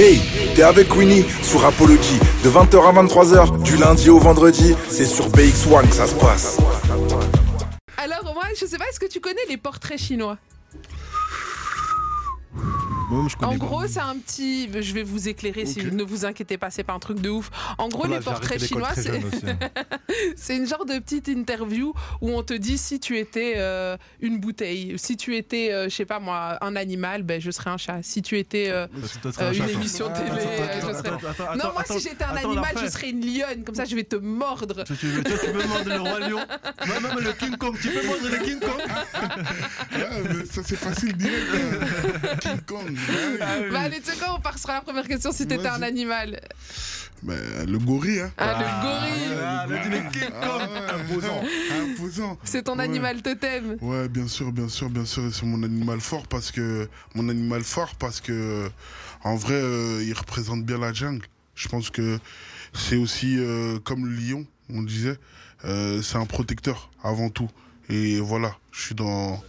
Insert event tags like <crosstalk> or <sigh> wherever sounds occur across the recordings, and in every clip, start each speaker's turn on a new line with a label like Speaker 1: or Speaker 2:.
Speaker 1: Hey, t'es avec Winnie sur Apology de 20h à 23h du lundi au vendredi. C'est sur BX1 que ça se passe.
Speaker 2: Alors, moi, je sais pas, est-ce que tu connais les portraits chinois?
Speaker 3: Moi, je connais
Speaker 2: En gros, c'est un petit. Je vais vous éclairer si ne vous inquiétez pas, c'est pas un truc de ouf. En gros,
Speaker 3: Voilà,
Speaker 2: les portraits chinois, c'est.
Speaker 3: hein. <laughs>
Speaker 2: C'est une genre de petite interview où on te dit si tu étais euh, une bouteille, si tu étais, euh, je sais pas moi, un animal, ben je serais un chat. Si tu étais euh,
Speaker 3: tu
Speaker 2: euh,
Speaker 3: un
Speaker 2: une émission télé, euh, je serais.
Speaker 3: Attends, attends,
Speaker 2: non, moi
Speaker 3: attends,
Speaker 2: si j'étais un
Speaker 3: attends,
Speaker 2: animal, je serais une lionne. Comme ça, je vais te mordre.
Speaker 3: Tu, tu, toi, tu peux mordre le roi lion. Moi, même le King Kong. Tu peux mordre le King Kong. <laughs>
Speaker 4: Ça c'est facile direct. hein. King Kong. Ouais.
Speaker 2: Bah allez, tu sais quoi, on part sur la première question si t'étais un animal.
Speaker 4: Mais le gorille, hein.
Speaker 2: Ah, le gorille.
Speaker 3: Ah, le dit le King
Speaker 4: Ah
Speaker 3: Kong. Imposant.
Speaker 4: Imposant.
Speaker 2: C'est ton
Speaker 4: Ouais.
Speaker 2: animal totem.
Speaker 4: Ouais, bien sûr, bien sûr, bien sûr. et C'est mon animal fort parce que mon animal fort parce que en vrai, euh, il représente bien la jungle. Je pense que c'est aussi euh, comme le lion, on disait, euh, c'est un protecteur avant tout. Et voilà, je suis dans.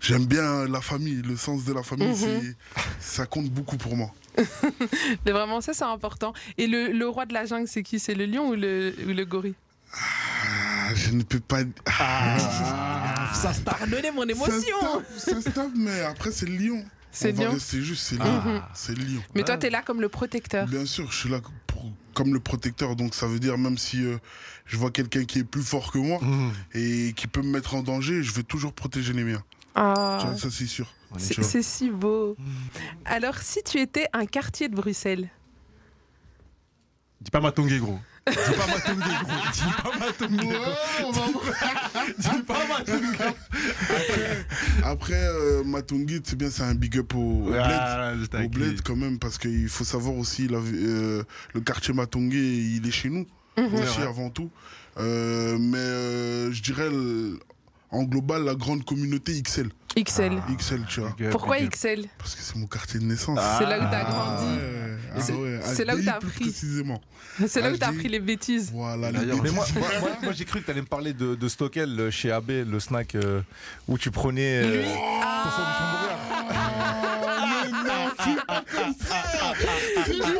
Speaker 4: J'aime bien la famille, le sens de la famille,
Speaker 2: Mhm.
Speaker 4: c'est ça compte beaucoup pour moi. <laughs>
Speaker 2: Mais vraiment, ça, c'est important. Et le, le roi de la jungle, c'est qui? C'est le lion ou le, ou le gorille?
Speaker 4: Ah, je ne peux pas. Ah, <laughs>
Speaker 3: Ça se tape.
Speaker 2: Pardonnez mon émotion
Speaker 4: ça se tape, mais après c'est le lion.
Speaker 2: C'est
Speaker 4: On va
Speaker 2: lion
Speaker 4: rester juste, c'est lion.
Speaker 2: Mhm.
Speaker 4: C'est le lion.
Speaker 2: Mais toi, t'es là comme le protecteur.
Speaker 4: Bien sûr, je suis là pour- comme le protecteur, donc ça veut dire même si euh, je vois quelqu'un qui est plus fort que moi
Speaker 3: Mmh.
Speaker 4: et qui peut me mettre en danger, je vais toujours protéger les miens.
Speaker 2: Ah,
Speaker 4: ça c'est sûr.
Speaker 2: c'est si beau. Alors, si tu étais un quartier de Bruxelles,
Speaker 3: Dis pas Matongé, gros. Dis pas Matongé, gros. Dis pas Matongé. Dis pas Matongé.
Speaker 4: Après, euh, Matungit, c'est bien, c'est un big up au, au bled.
Speaker 3: Ah,
Speaker 4: Au bled quand même, parce qu'il faut savoir aussi, la- euh, le quartier Matongé, il est chez nous, aussi
Speaker 3: Ouais.
Speaker 4: avant tout. Euh, mais euh, je dirais, le- en global, la grande communauté XL.
Speaker 2: XL.
Speaker 4: XL, tu vois.
Speaker 2: Pourquoi XL
Speaker 4: Parce que c'est mon quartier de naissance.
Speaker 2: C'est là où t'as
Speaker 4: Ah
Speaker 2: grandi.
Speaker 4: ah
Speaker 2: C'est-
Speaker 4: ouais,
Speaker 2: c'est là où t'as
Speaker 4: plus
Speaker 2: appris.
Speaker 4: Précisément. <laughs>
Speaker 2: C'est là où t'as
Speaker 4: Ah,
Speaker 2: appris les bêtises.
Speaker 4: Voilà, les
Speaker 3: mais moi, moi, moi- <laughs> moi, j'ai cru que tu allais me parler de, de Stockel chez AB, le snack euh, où tu prenais. euh,
Speaker 2: Lui,
Speaker 3: ton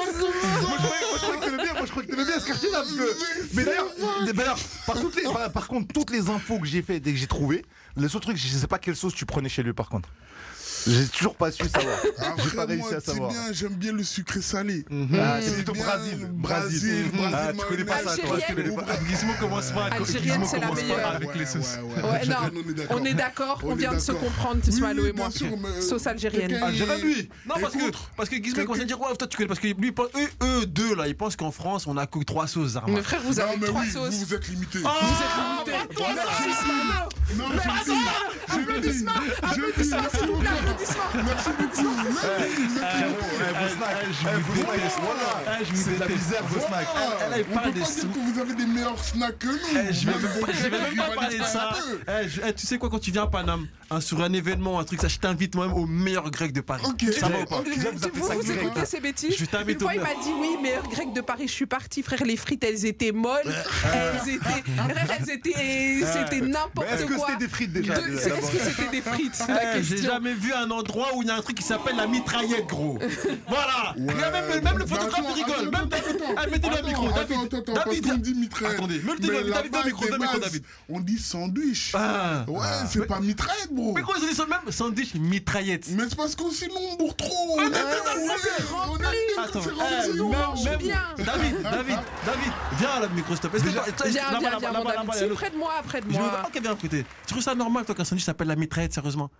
Speaker 3: <laughs> bien, ce quartier-là parce que. Mais d'ailleurs, d'ailleurs, par, toutes les- par, par contre, toutes les infos que j'ai fait dès que j'ai trouvé, le seul truc, je sais pas quelle sauce tu prenais chez lui par contre. J'ai toujours pas su savoir. <laughs> J'ai pas réussi
Speaker 4: moi,
Speaker 3: à
Speaker 4: c'est
Speaker 3: savoir.
Speaker 4: bien, j'aime bien le sucré salé.
Speaker 3: Ah, c'est
Speaker 4: C'est
Speaker 3: plutôt
Speaker 4: bien,
Speaker 3: Brésil.
Speaker 4: Brésil, Brésil,
Speaker 3: Ah, tu connais pas ça, toi.
Speaker 2: Algérienne.
Speaker 3: Gizmo commence pas.
Speaker 2: Algérienne, c'est la meilleure.
Speaker 3: avec les sauces.
Speaker 4: Ouais,
Speaker 2: Ouais, non,
Speaker 4: on est d'accord.
Speaker 2: on est d'accord, on
Speaker 4: On est
Speaker 2: vient de se comprendre,
Speaker 4: Oui,
Speaker 2: Tismalo et moi.
Speaker 4: mais, euh,
Speaker 2: Sauce algérienne.
Speaker 4: quelqu'un-
Speaker 3: Algérien, lui
Speaker 5: Non, parce que, parce que Gizmo commence à dire, ouais, toi tu connais, parce que lui, eux, eux deux, là, ils pensent qu'en France, on a que trois sauces.
Speaker 2: Mais frère, vous avez trois sauces.
Speaker 4: vous, vous êtes limité.
Speaker 2: Vous êtes limité. Merci, Tismalo.
Speaker 4: Non, je le dis, je le dis, je le dis.
Speaker 5: Elle, parle des sous.
Speaker 4: que vous avez des meilleurs snacks que nous.
Speaker 5: Eh, je vais
Speaker 4: Vous
Speaker 5: même pas- je parler de ça. Eh, je- eh, tu sais quoi, quand tu viens à Paname, hein, sur un événement, un truc, ça, je t'invite moi-même au meilleur grec de Paris.
Speaker 4: Ok.
Speaker 5: Ça va ou pas
Speaker 4: Ok.
Speaker 2: Tu-
Speaker 3: vous
Speaker 2: Vous écoutez ces bêtises
Speaker 5: Je t'invite
Speaker 2: Une fois,
Speaker 5: au
Speaker 2: il m'a dit oui, meilleur grec de Paris. Je suis parti, frère. Les frites, elles étaient molles. <laughs> Elles étaient. Elles étaient. C'était
Speaker 3: Mais
Speaker 2: n'importe
Speaker 3: est-ce que
Speaker 2: quoi.
Speaker 3: c'était des frites déjà
Speaker 2: De- Est-ce que c'était des frites C'est la
Speaker 5: J'ai jamais vu un endroit où il y a un truc qui s'appelle la mitraillette, gros. voilà. Même, même le
Speaker 4: Bah,
Speaker 5: photographe
Speaker 4: attends,
Speaker 5: il rigole.
Speaker 4: attends,
Speaker 5: Même
Speaker 4: attends,
Speaker 5: David.
Speaker 4: attends.
Speaker 5: Eh, mettez-le au micro.
Speaker 4: attends,
Speaker 5: David.
Speaker 4: attends, attends, parce
Speaker 5: David.
Speaker 4: qu'on dit mitraillette.
Speaker 5: Attendez, mets le
Speaker 4: Mais
Speaker 5: David,
Speaker 4: la
Speaker 5: David,
Speaker 4: base
Speaker 5: au micro, David.
Speaker 4: On dit sandwich.
Speaker 5: Ah.
Speaker 4: Ouais, c'est pas mitraillette, bro.
Speaker 5: Mais quoi, ils ont dit ça même Sandwich mitraillette.
Speaker 4: Mais c'est parce qu'on on bourre trop. On est
Speaker 2: c'est
Speaker 4: On c'est
Speaker 5: eh, même-. David, David, David, viens à la micro, s'il te plaît.
Speaker 2: Viens,
Speaker 5: là-bas,
Speaker 2: viens,
Speaker 5: là-bas,
Speaker 2: viens, près de moi, près de moi.
Speaker 5: ok, viens écouter. Tu trouves ça normal, toi, qu'un sandwich s'appelle la mitraillette, sérieusement?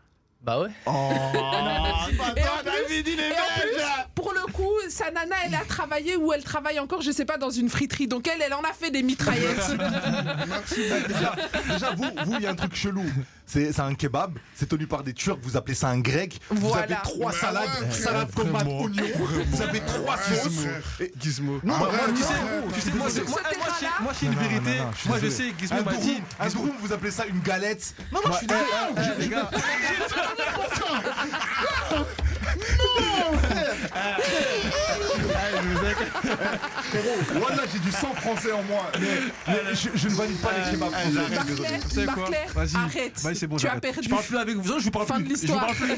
Speaker 6: Bah ouais.
Speaker 5: Oh, <laughs> David, il est
Speaker 2: Et sa nana, elle a travaillé ou elle travaille encore, je sais pas, dans une friterie. Donc elle, elle en a fait des mitraillettes. <laughs>
Speaker 3: Déjà, déjà, vous, vous, il y a un truc chelou. C'est c'est un kebab, c'est tenu par des Turcs, vous appelez ça un grec. Vous
Speaker 2: Voilà.
Speaker 3: avez trois
Speaker 4: Ouais,
Speaker 3: salades,
Speaker 4: ouais,
Speaker 3: salade, tomate, oignon. Vous avez trois sauces. Et-
Speaker 5: Gizmo.
Speaker 3: Non,
Speaker 5: moi,
Speaker 3: arrête,
Speaker 5: tu sais, tu sais, moi, moi, moi, moi, c'est une
Speaker 3: Non, non,
Speaker 5: vérité.
Speaker 3: non, non, je
Speaker 5: Moi, je sais, Gizmo m'a dit.
Speaker 3: un durum, vous appelez ça une galette.
Speaker 4: Non, non, je suis désolé.
Speaker 5: Eh, les gars, <laughs> <laughs>
Speaker 3: Voilà, j'ai du sang français en moi. Mais, mais je, je ne valide pas les français.
Speaker 2: Barclay,
Speaker 5: désolé. Tu sais quoi
Speaker 2: Barclay,
Speaker 5: Vas-y.
Speaker 2: arrête.
Speaker 5: Vas-y, c'est bon,
Speaker 2: Tu as perdu.
Speaker 5: Je parle plus avec vous, je vous parle
Speaker 2: Fin
Speaker 5: plus.
Speaker 2: de
Speaker 5: Je vous
Speaker 2: l'histoire.
Speaker 5: parle plus.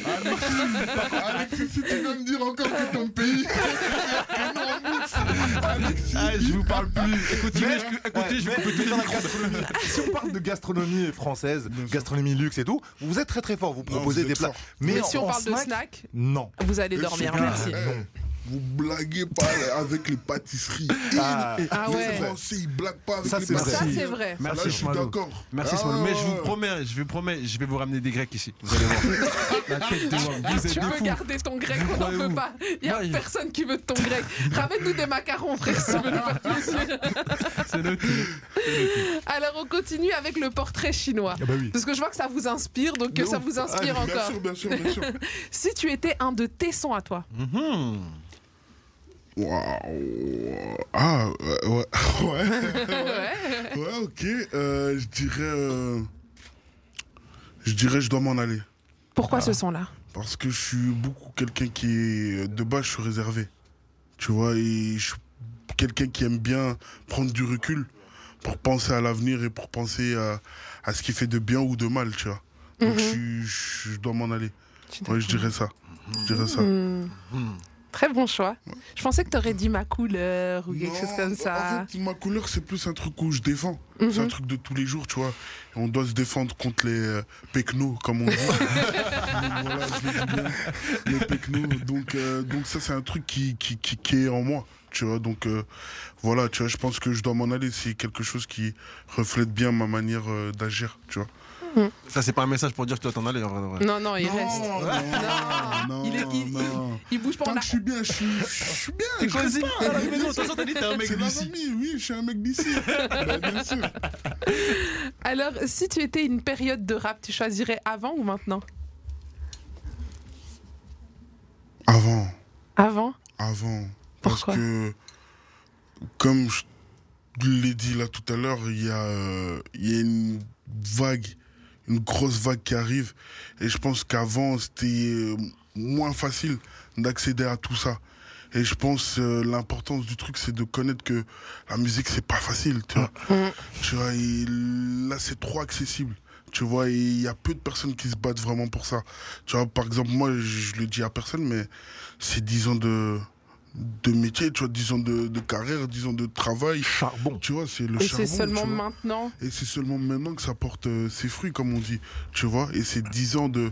Speaker 4: Alexis, si tu dois me dire encore que ton pays.
Speaker 5: Ah, je vous parle plus. Écoutez,
Speaker 3: Mais-
Speaker 5: je, écoutez, je vais couper tous les micros.
Speaker 3: si on parle de gastronomie française, gastronomie luxe et tout, vous êtes très très fort. Vous proposez
Speaker 4: vous
Speaker 3: des plats.
Speaker 2: Mais si on parle de
Speaker 3: snack, non.
Speaker 2: vous allez dormir. Merci.
Speaker 4: Vous blaguez pas avec les pâtisseries.
Speaker 3: Ah,
Speaker 2: Ah
Speaker 4: les
Speaker 2: ouais.
Speaker 4: Français, ils blaguent pas avec
Speaker 3: Ça,
Speaker 4: les
Speaker 3: c'est vrai.
Speaker 2: Ça,
Speaker 4: pâtisseries.
Speaker 2: c'est vrai.
Speaker 4: Là,
Speaker 5: Merci,
Speaker 4: je suis d'accord.
Speaker 5: Merci,
Speaker 4: Ah.
Speaker 5: Mais je vous promets, je vous promets, je vais vous ramener des Grecs ici. Vous allez voir. <laughs> La tête de Wam. Vous êtes
Speaker 2: Tu peux
Speaker 5: fous.
Speaker 2: garder ton grec,
Speaker 5: Vous
Speaker 2: on n'en
Speaker 5: où
Speaker 2: pas. Il n'y a personne qui veut de ton grec. Ramène-nous des macarons, frère, si tu veux nous faire plaisir. <laughs>
Speaker 5: C'est noté.
Speaker 2: Alors, on continue avec le portrait chinois.
Speaker 3: Ah bah oui.
Speaker 2: Parce que je vois que ça vous inspire, donc que ça vous inspire
Speaker 4: Ah, bien
Speaker 2: encore.
Speaker 4: sûr, bien sûr, bien sûr. <laughs>
Speaker 2: Si tu étais un de tes sons à toi,
Speaker 5: Mhm.
Speaker 4: Waouh. Ah, ouais, <laughs> ouais. Ouais,
Speaker 2: ouais.
Speaker 4: ok. Euh, je dirais. euh, Je dirais, je dois m'en aller.
Speaker 2: pourquoi ce son-là?
Speaker 4: Parce que je suis beaucoup quelqu'un qui est. De base, je suis réservé. Tu vois, et je suis quelqu'un qui aime bien prendre du recul pour penser à l'avenir et pour penser à, à ce qui fait de bien ou de mal, tu vois. Donc,
Speaker 2: Mhm.
Speaker 4: je, suis- je dois m'en aller. Ouais, je dirais ça. Je dirais ça.
Speaker 2: Hmm. Très bon choix. Je pensais que tu aurais dit ma couleur ou quelque
Speaker 4: Non,
Speaker 2: chose comme ça.
Speaker 4: En fait, ma couleur, c'est plus un truc où je défends.
Speaker 2: Mhm.
Speaker 4: C'est un truc de tous les jours, tu vois. Et on doit se défendre contre les euh, pecnos, comme on dit. Donc, <laughs> voilà, les pecnos. Donc, euh, donc ça, c'est un truc qui, qui, qui, qui est en moi, tu vois. Donc, euh, voilà, tu vois, je pense que je dois m'en aller. C'est quelque chose qui reflète bien ma manière euh, d'agir, tu vois.
Speaker 5: Ça, c'est pas un message pour dire que tu dois t'en aller, en vrai. en vrai.
Speaker 2: Non, non, il
Speaker 4: non,
Speaker 2: reste.
Speaker 4: non, non,
Speaker 2: il, est- il- il-
Speaker 4: non.
Speaker 2: il bouge pas.
Speaker 4: Tant
Speaker 2: a-
Speaker 4: que je suis bien, je suis, je suis bien.
Speaker 5: T'es
Speaker 4: je
Speaker 5: cosy. non, t'as dit t'es un mec
Speaker 4: C'est la
Speaker 5: d'ici.
Speaker 4: oui, je suis un mec d'ici. <laughs> Bah, bien sûr.
Speaker 2: Alors, si tu étais une période de rap, tu choisirais avant ou maintenant?
Speaker 4: Avant.
Speaker 2: Avant?
Speaker 4: Avant. Parce
Speaker 2: Pourquoi?
Speaker 4: que, comme je l'ai dit là tout à l'heure, il y, a, euh, il y a une vague, une grosse vague qui arrive. Et je pense qu'avant, c'était euh, moins facile d'accéder à tout ça. Et je pense euh, l'importance du truc, c'est de connaître que la musique, c'est pas facile, tu vois.
Speaker 2: Mhm.
Speaker 4: Tu vois, et là, c'est trop accessible. Tu vois, il y a peu de personnes qui se battent vraiment pour ça. Tu vois, par exemple, moi, je, je le dis à personne, mais c'est 10 ans de, de métier, tu vois, 10 ans de, de carrière, 10 ans de travail.
Speaker 3: Charbon.
Speaker 4: Tu vois, c'est le
Speaker 2: Et
Speaker 4: charbon.
Speaker 2: c'est seulement
Speaker 4: tu vois.
Speaker 2: maintenant?
Speaker 4: Et c'est seulement maintenant que ça porte euh, ses fruits, comme on dit. Tu vois, et c'est 10 ans de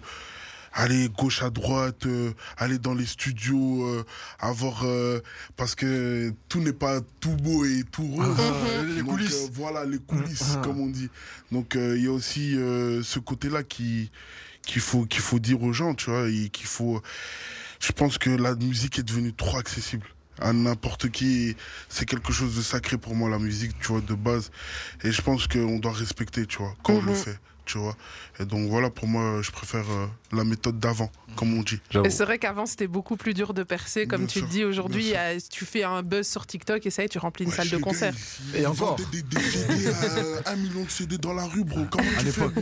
Speaker 4: aller gauche à droite, euh, aller dans les studios, euh, avoir euh, parce que tout n'est pas tout beau et tout rose.
Speaker 3: Les
Speaker 4: Donc,
Speaker 3: coulisses.
Speaker 4: euh, voilà les coulisses,
Speaker 5: Mhm.
Speaker 4: comme on dit. Donc euh, il y a aussi euh, ce côté-là qui qu'il faut qu'il faut dire aux gens, tu vois, et qu'il faut. Je pense que la musique est devenue trop accessible à n'importe qui. C'est quelque chose de sacré pour moi la musique, tu vois, de base. Et je pense qu'on doit respecter, tu vois, quand on le
Speaker 2: Mhm.
Speaker 4: fait, tu vois. Et donc voilà, pour moi, je préfère euh, la méthode d'avant, comme on dit.
Speaker 2: Et c'est vrai qu'avant c'était beaucoup plus dur de percer, comme
Speaker 4: Bien
Speaker 2: tu le
Speaker 4: sûr,
Speaker 2: dis aujourd'hui. Tu fais un buzz sur TikTok et ça y est, tu remplis une
Speaker 4: Ouais,
Speaker 2: salle de concert.
Speaker 3: Et encore.
Speaker 4: Des, des euh, un million de CD dans la rue, bro. Comment
Speaker 5: À l'époque,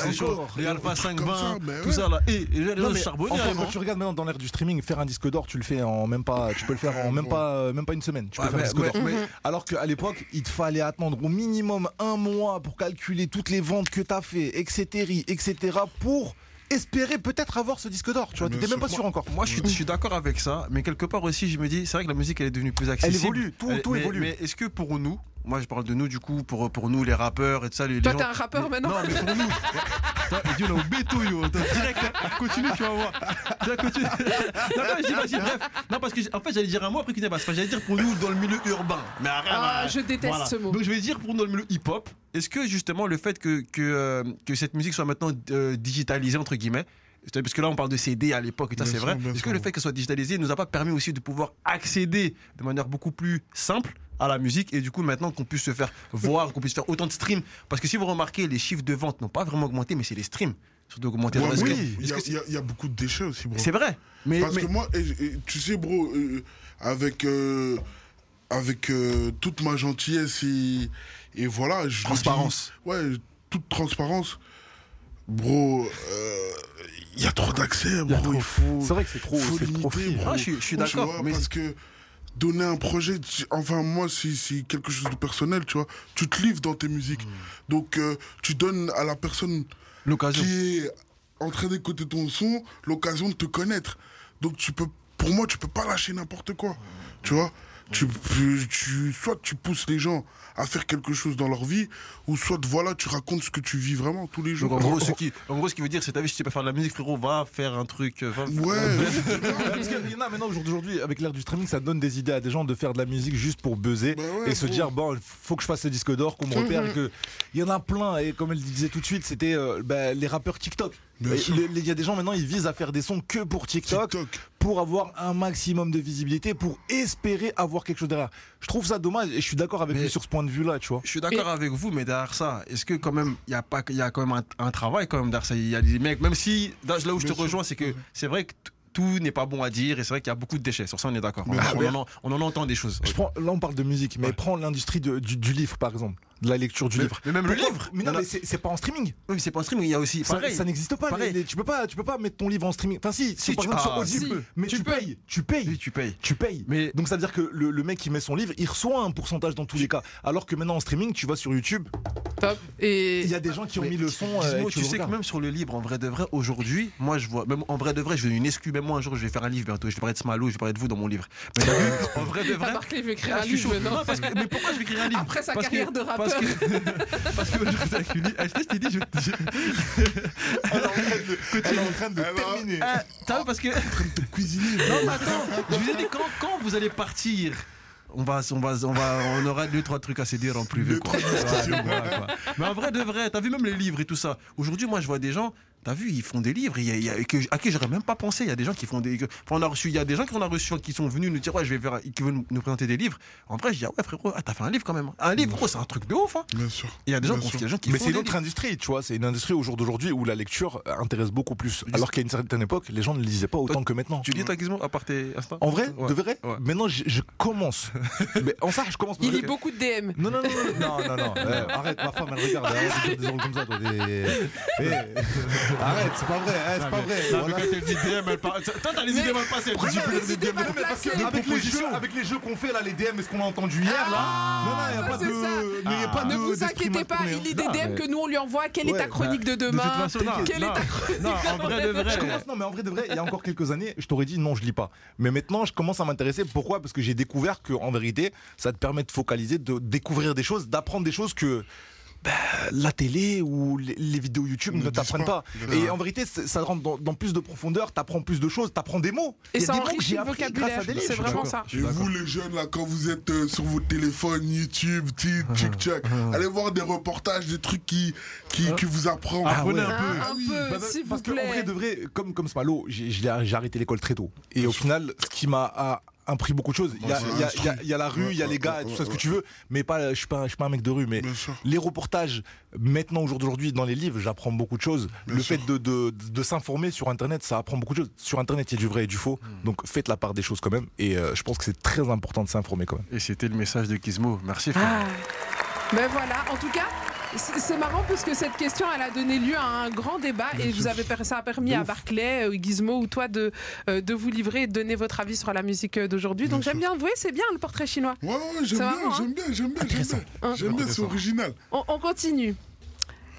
Speaker 5: c'est chaud. Les Alpha
Speaker 4: Un truc
Speaker 5: 520,
Speaker 4: comme ça, bah
Speaker 5: tout
Speaker 4: ouais.
Speaker 5: ça là. Et et les
Speaker 3: Non,
Speaker 5: gens
Speaker 3: mais
Speaker 5: charbonnaient
Speaker 3: encore,
Speaker 5: avant.
Speaker 3: quand tu regardes maintenant dans l'ère du streaming, faire un disque d'or, tu le fais en même pas, tu peux le faire en même pas, euh, même pas une semaine. Tu peux faire un disque d'or. Alors qu'à l'époque, il te fallait attendre au minimum un mois pour calculer toutes les ventes que tu as fait, etc., etc., pour espérer peut-être avoir ce disque d'or. Tu vois, t'étais même pas sûr encore.
Speaker 5: Moi, je suis, je suis d'accord avec ça, mais quelque part aussi, je me dis, c'est vrai que la musique, elle est devenue plus accessible.
Speaker 3: évolue, tout-
Speaker 5: Elle-
Speaker 3: tout
Speaker 5: mais,
Speaker 3: évolue.
Speaker 5: Mais est-ce que pour nous, moi, je parle de nous, du coup, pour, pour nous, les rappeurs et tout ça, les, les
Speaker 2: Toi,
Speaker 5: gens-
Speaker 2: t'es un rappeur
Speaker 5: les-
Speaker 2: maintenant
Speaker 5: Non, mais pour nous. Toi, Dieu, est au béton, yo. Direct, hein. continue, tu vas voir. Continuer. Non, non, vas-y, bref. Non, parce que, en fait, j'allais dire un mot, après, qu'il n'est pas. J'allais dire pour nous, dans le milieu urbain. Mais arrête,
Speaker 2: Ah,
Speaker 5: arrête.
Speaker 2: je déteste
Speaker 5: Voilà.
Speaker 2: ce mot.
Speaker 5: Donc, je vais dire pour nous, dans le milieu hip-hop, est-ce que, justement, le fait que, que, euh, que cette musique soit maintenant euh, digitalisée, entre guillemets, parce que là, on parle de CD à l'époque, et ça, c'est vrai. Est-ce que le fait qu'elle soit digitalisée nous a pas permis aussi de pouvoir accéder de manière beaucoup plus simple à la musique et du coup maintenant qu'on puisse se faire voir, qu'on puisse faire autant de streams Parce que si vous remarquez, les chiffres de vente n'ont pas vraiment augmenté, mais c'est les streams surtout augmenté.
Speaker 4: Ouais, oui, il y, a- y y beaucoup de déchets aussi, bro.
Speaker 5: c'est vrai mais,
Speaker 4: Parce
Speaker 5: mais-
Speaker 4: que moi, tu sais, bro, euh, avec, euh, avec euh, toute ma gentillesse et, et voilà. Je
Speaker 5: Transparence.
Speaker 4: dis- ouais, toute transparence. Bro, il y a trop d'accès, bro.
Speaker 3: trop.
Speaker 4: Il faut.
Speaker 3: C'est vrai que c'est trop,
Speaker 4: faut
Speaker 3: trop
Speaker 4: limiter,
Speaker 3: free.
Speaker 4: bro.
Speaker 5: Ah, je suis- je suis d'accord,
Speaker 4: vois,
Speaker 5: mais-
Speaker 4: Parce que donner un projet, enfin, moi, c'est c'est quelque chose de personnel, tu vois. Tu te livres dans tes musiques. Donc, euh, tu donnes à la personne qui est en train d'écouter ton son l'occasion de te connaître. Donc tu peux, pour moi, tu peux pas lâcher n'importe quoi. Tu vois Tu, tu- soit tu pousses les gens à faire quelque chose dans leur vie, ou soit voilà, tu racontes ce que tu vis vraiment tous les
Speaker 5: Donc,
Speaker 4: jours.
Speaker 5: en, gros, ce qui, en gros, ce qui veut dire, c'est t'as vu, si tu peux faire de la musique, frérot, va faire un truc. euh, va-
Speaker 4: Ouais,
Speaker 3: Parce qu'il y en a maintenant aujourd'hui avec l'ère du streaming ça donne des idées à des gens de faire de la musique juste pour buzzer
Speaker 4: Bah ouais,
Speaker 3: et se dire bon faut que je fasse ce disque d'or qu'on me repère
Speaker 2: Mhm.
Speaker 3: et que il y en a plein et comme elle disait tout de suite c'était euh, bah, les rappeurs TikTok Il y a des gens maintenant ils visent à faire des sons que pour TikTok,
Speaker 4: TikTok.
Speaker 3: pour avoir un maximum de visibilité pour espérer avoir quelque chose derrière je trouve ça dommage et je suis d'accord avec
Speaker 5: Mais-
Speaker 3: lui sur ce point de vue là tu vois
Speaker 5: Je suis d'accord avec vous, mais derrière ça, est-ce que quand même, il y a pas, il y a quand même un, un travail quand même derrière ça? Il y a des mecs, même si là là où je te rejoins, c'est que c'est vrai que tout n'est pas bon à dire et c'est vrai qu'il y a beaucoup de déchets. Sur ça, on est d'accord.
Speaker 4: Bien
Speaker 5: On, en, on en entend des choses.
Speaker 3: je prends, là on parle de musique mais
Speaker 5: Ouais.
Speaker 3: prends l'industrie du livre par exemple de la lecture du
Speaker 5: Mais,
Speaker 3: livre
Speaker 5: mais même le livre.
Speaker 3: mais non
Speaker 5: en
Speaker 3: mais c'est c'est pas en streaming
Speaker 5: Oui, mais c'est pas un stream, il y a aussi.
Speaker 3: Ça,
Speaker 5: pareil.
Speaker 3: ça n'existe pas.
Speaker 5: Pareil.
Speaker 3: les- les- tu peux pas, tu peux pas mettre ton livre en streaming. Enfin, si,
Speaker 5: Si,
Speaker 3: par
Speaker 5: tu- ah,
Speaker 2: si.
Speaker 3: mais
Speaker 2: Tu
Speaker 3: tu, payes, tu payes,
Speaker 5: Oui, tu payes.
Speaker 3: tu payes.
Speaker 5: Mais
Speaker 3: Donc ça veut dire que le, le mec qui met son livre, il reçoit un pourcentage dans tous les cas. Alors que maintenant en streaming, tu vas sur YouTube,
Speaker 2: Top. Et
Speaker 3: il y a des gens qui ont
Speaker 5: Mais
Speaker 3: mis le son. euh,
Speaker 5: tu
Speaker 3: le
Speaker 5: sais que même sur le livre, en vrai de vrai, aujourd'hui, moi je vois, même en vrai de vrai, je vais une excuse, même moi un jour je vais faire un livre bientôt, je vais parler de Smalo, je vais parler de vous dans mon livre. Mais <laughs> en vrai de vrai.
Speaker 2: Écrire un livre,
Speaker 5: mais pourquoi je vais écrire un livre?
Speaker 2: Après sa carrière de
Speaker 5: Parce que, <laughs> parce que aujourd'hui, avec Uni, ah, je t'ai- je dit, je, je-
Speaker 3: Elle est en train de, elle est en train de terminer.
Speaker 5: Ah, t'as vu, parce que.
Speaker 4: Cuisiner.
Speaker 5: Non, mais attends, je vous ai dit, quand, quand vous allez partir, on va, on va, on va, on aura deux trois trucs à se dire en privé. Ouais, quoi. Mais en vrai de vrai, t'as vu même les livres et tout ça. Aujourd'hui, moi, je vois des gens. T'as vu, ils font des livres, il y a- il y a- que- à qui j'aurais même pas pensé. Il y a des gens qui font des. que- enfin, on a reçu, il y a des gens qu'on a reçus qui sont venus nous dire ouais, je vais faire, qui veulent nous présenter des livres. En vrai, je dis ah ouais frérot, ah, t'as fait un livre quand même. Un livre, gros, c'est un truc de ouf. Hein.
Speaker 4: Bien sûr.
Speaker 5: Il y a des gens, qui- des gens qui
Speaker 3: Mais c'est une autre
Speaker 5: livres.
Speaker 3: industrie, tu vois. C'est une industrie au jour d'aujourd'hui où la lecture intéresse beaucoup plus. Alors qu'à une certaine époque, les gens ne lisaient pas autant que maintenant.
Speaker 5: Tu lis ta Gizmo à part tes
Speaker 3: En vrai,
Speaker 5: Ouais.
Speaker 3: de vrai,
Speaker 5: Ouais.
Speaker 3: maintenant je, je commence. <laughs> Mais en ça, je commence.
Speaker 2: il lit
Speaker 3: que-
Speaker 2: beaucoup de DM.
Speaker 3: Non, non, non, non, non, non, non. Euh, arrête, ma femme, elle regarde. Arrête des comme ça, toi. des- <laughs> Eh, arrête, c'est pas vrai, hein, c'est pas vrai.
Speaker 5: Non,
Speaker 3: Voilà.
Speaker 5: mais quand elle dit DM, elle parle. Toi, t'as les idées mal passées. Les idées mal
Speaker 3: avec les jeux, avec les jeux qu'on fait là, les DM, est-ce qu'on a entendu hier là
Speaker 2: Ah,
Speaker 3: Non, non, n'y a
Speaker 2: bah,
Speaker 3: pas de.
Speaker 2: ça.
Speaker 3: il y a pas
Speaker 2: Ne vous inquiétez pas, il lit des DM que nous on lui envoie. Quelle est ta chronique de
Speaker 5: De
Speaker 2: demain. Quelle est ta chronique
Speaker 5: en vrai de vrai.
Speaker 3: non, mais en vrai de vrai, il y a encore quelques années, je t'aurais dit non, je lis pas. Mais maintenant, je commence à m'intéresser. Pourquoi? Parce que j'ai découvert que, en vérité, ça te permet de focaliser, de découvrir des choses, d'apprendre des choses que bah, la télé ou les, les vidéos YouTube
Speaker 4: Ne
Speaker 3: t'apprennent
Speaker 4: pas.
Speaker 3: pas. Et en vérité, ça rentre dans, dans plus de profondeur, t'apprends plus de choses, t'apprends des mots.
Speaker 2: Et
Speaker 3: Il y a
Speaker 2: ça
Speaker 3: des mots que
Speaker 2: enrichit le vocabulaire. C'est vraiment ça.
Speaker 4: Et vous les jeunes là, quand vous êtes euh, sur vos téléphones, YouTube, tic, tic, tac, allez voir des reportages, des trucs qui, qui, qui vous apprennent.
Speaker 3: Ah ouais.
Speaker 2: Un,
Speaker 3: peu.
Speaker 2: un
Speaker 4: oui.
Speaker 2: peu,
Speaker 3: Bah, bah,
Speaker 2: s'il vous
Speaker 3: parce qu'en vrai de vrai, comme, comme Smalo, j'ai j'ai- j'ai arrêté l'école très tôt. Et au final, ce qui m'a a appris beaucoup de choses, il y a,
Speaker 4: Ouais,
Speaker 3: y y y la rue, il y a
Speaker 4: Ouais,
Speaker 3: les gars,
Speaker 4: ouais,
Speaker 3: tout
Speaker 4: ouais,
Speaker 3: ça, ce que tu veux, mais pas, je suis pas, je suis pas un mec de rue, mais les reportages, maintenant, au jour d'aujourd'hui, dans les livres, j'apprends beaucoup de choses.
Speaker 4: Bien
Speaker 3: le
Speaker 4: sûr.
Speaker 3: fait de, de, de s'informer sur Internet, ça apprend beaucoup de choses. Sur Internet, il y a du vrai et du faux.
Speaker 4: Hmm.
Speaker 3: Donc, faites la part des choses quand même. Et euh, je pense que c'est très important de s'informer quand même.
Speaker 5: Et c'était le message de Gizmo. Merci frère.
Speaker 2: Ah. Ben voilà, en tout cas, c'est marrant parce que cette question, elle a donné lieu à un grand débat et vous avez, ça a permis à. Barclay, euh, Gizmo ou toi de, euh, de vous livrer et de donner votre avis sur la musique euh, d'aujourd'hui. Donc j'aime bien, vous voyez, c'est bien le portrait chinois.
Speaker 4: Ouais, ouais, j'aime bien,
Speaker 2: hein
Speaker 4: j'aime bien, j'aime bien, j'aime bien.
Speaker 2: Hein
Speaker 4: J'aime bien, c'est original.
Speaker 2: On, on continue.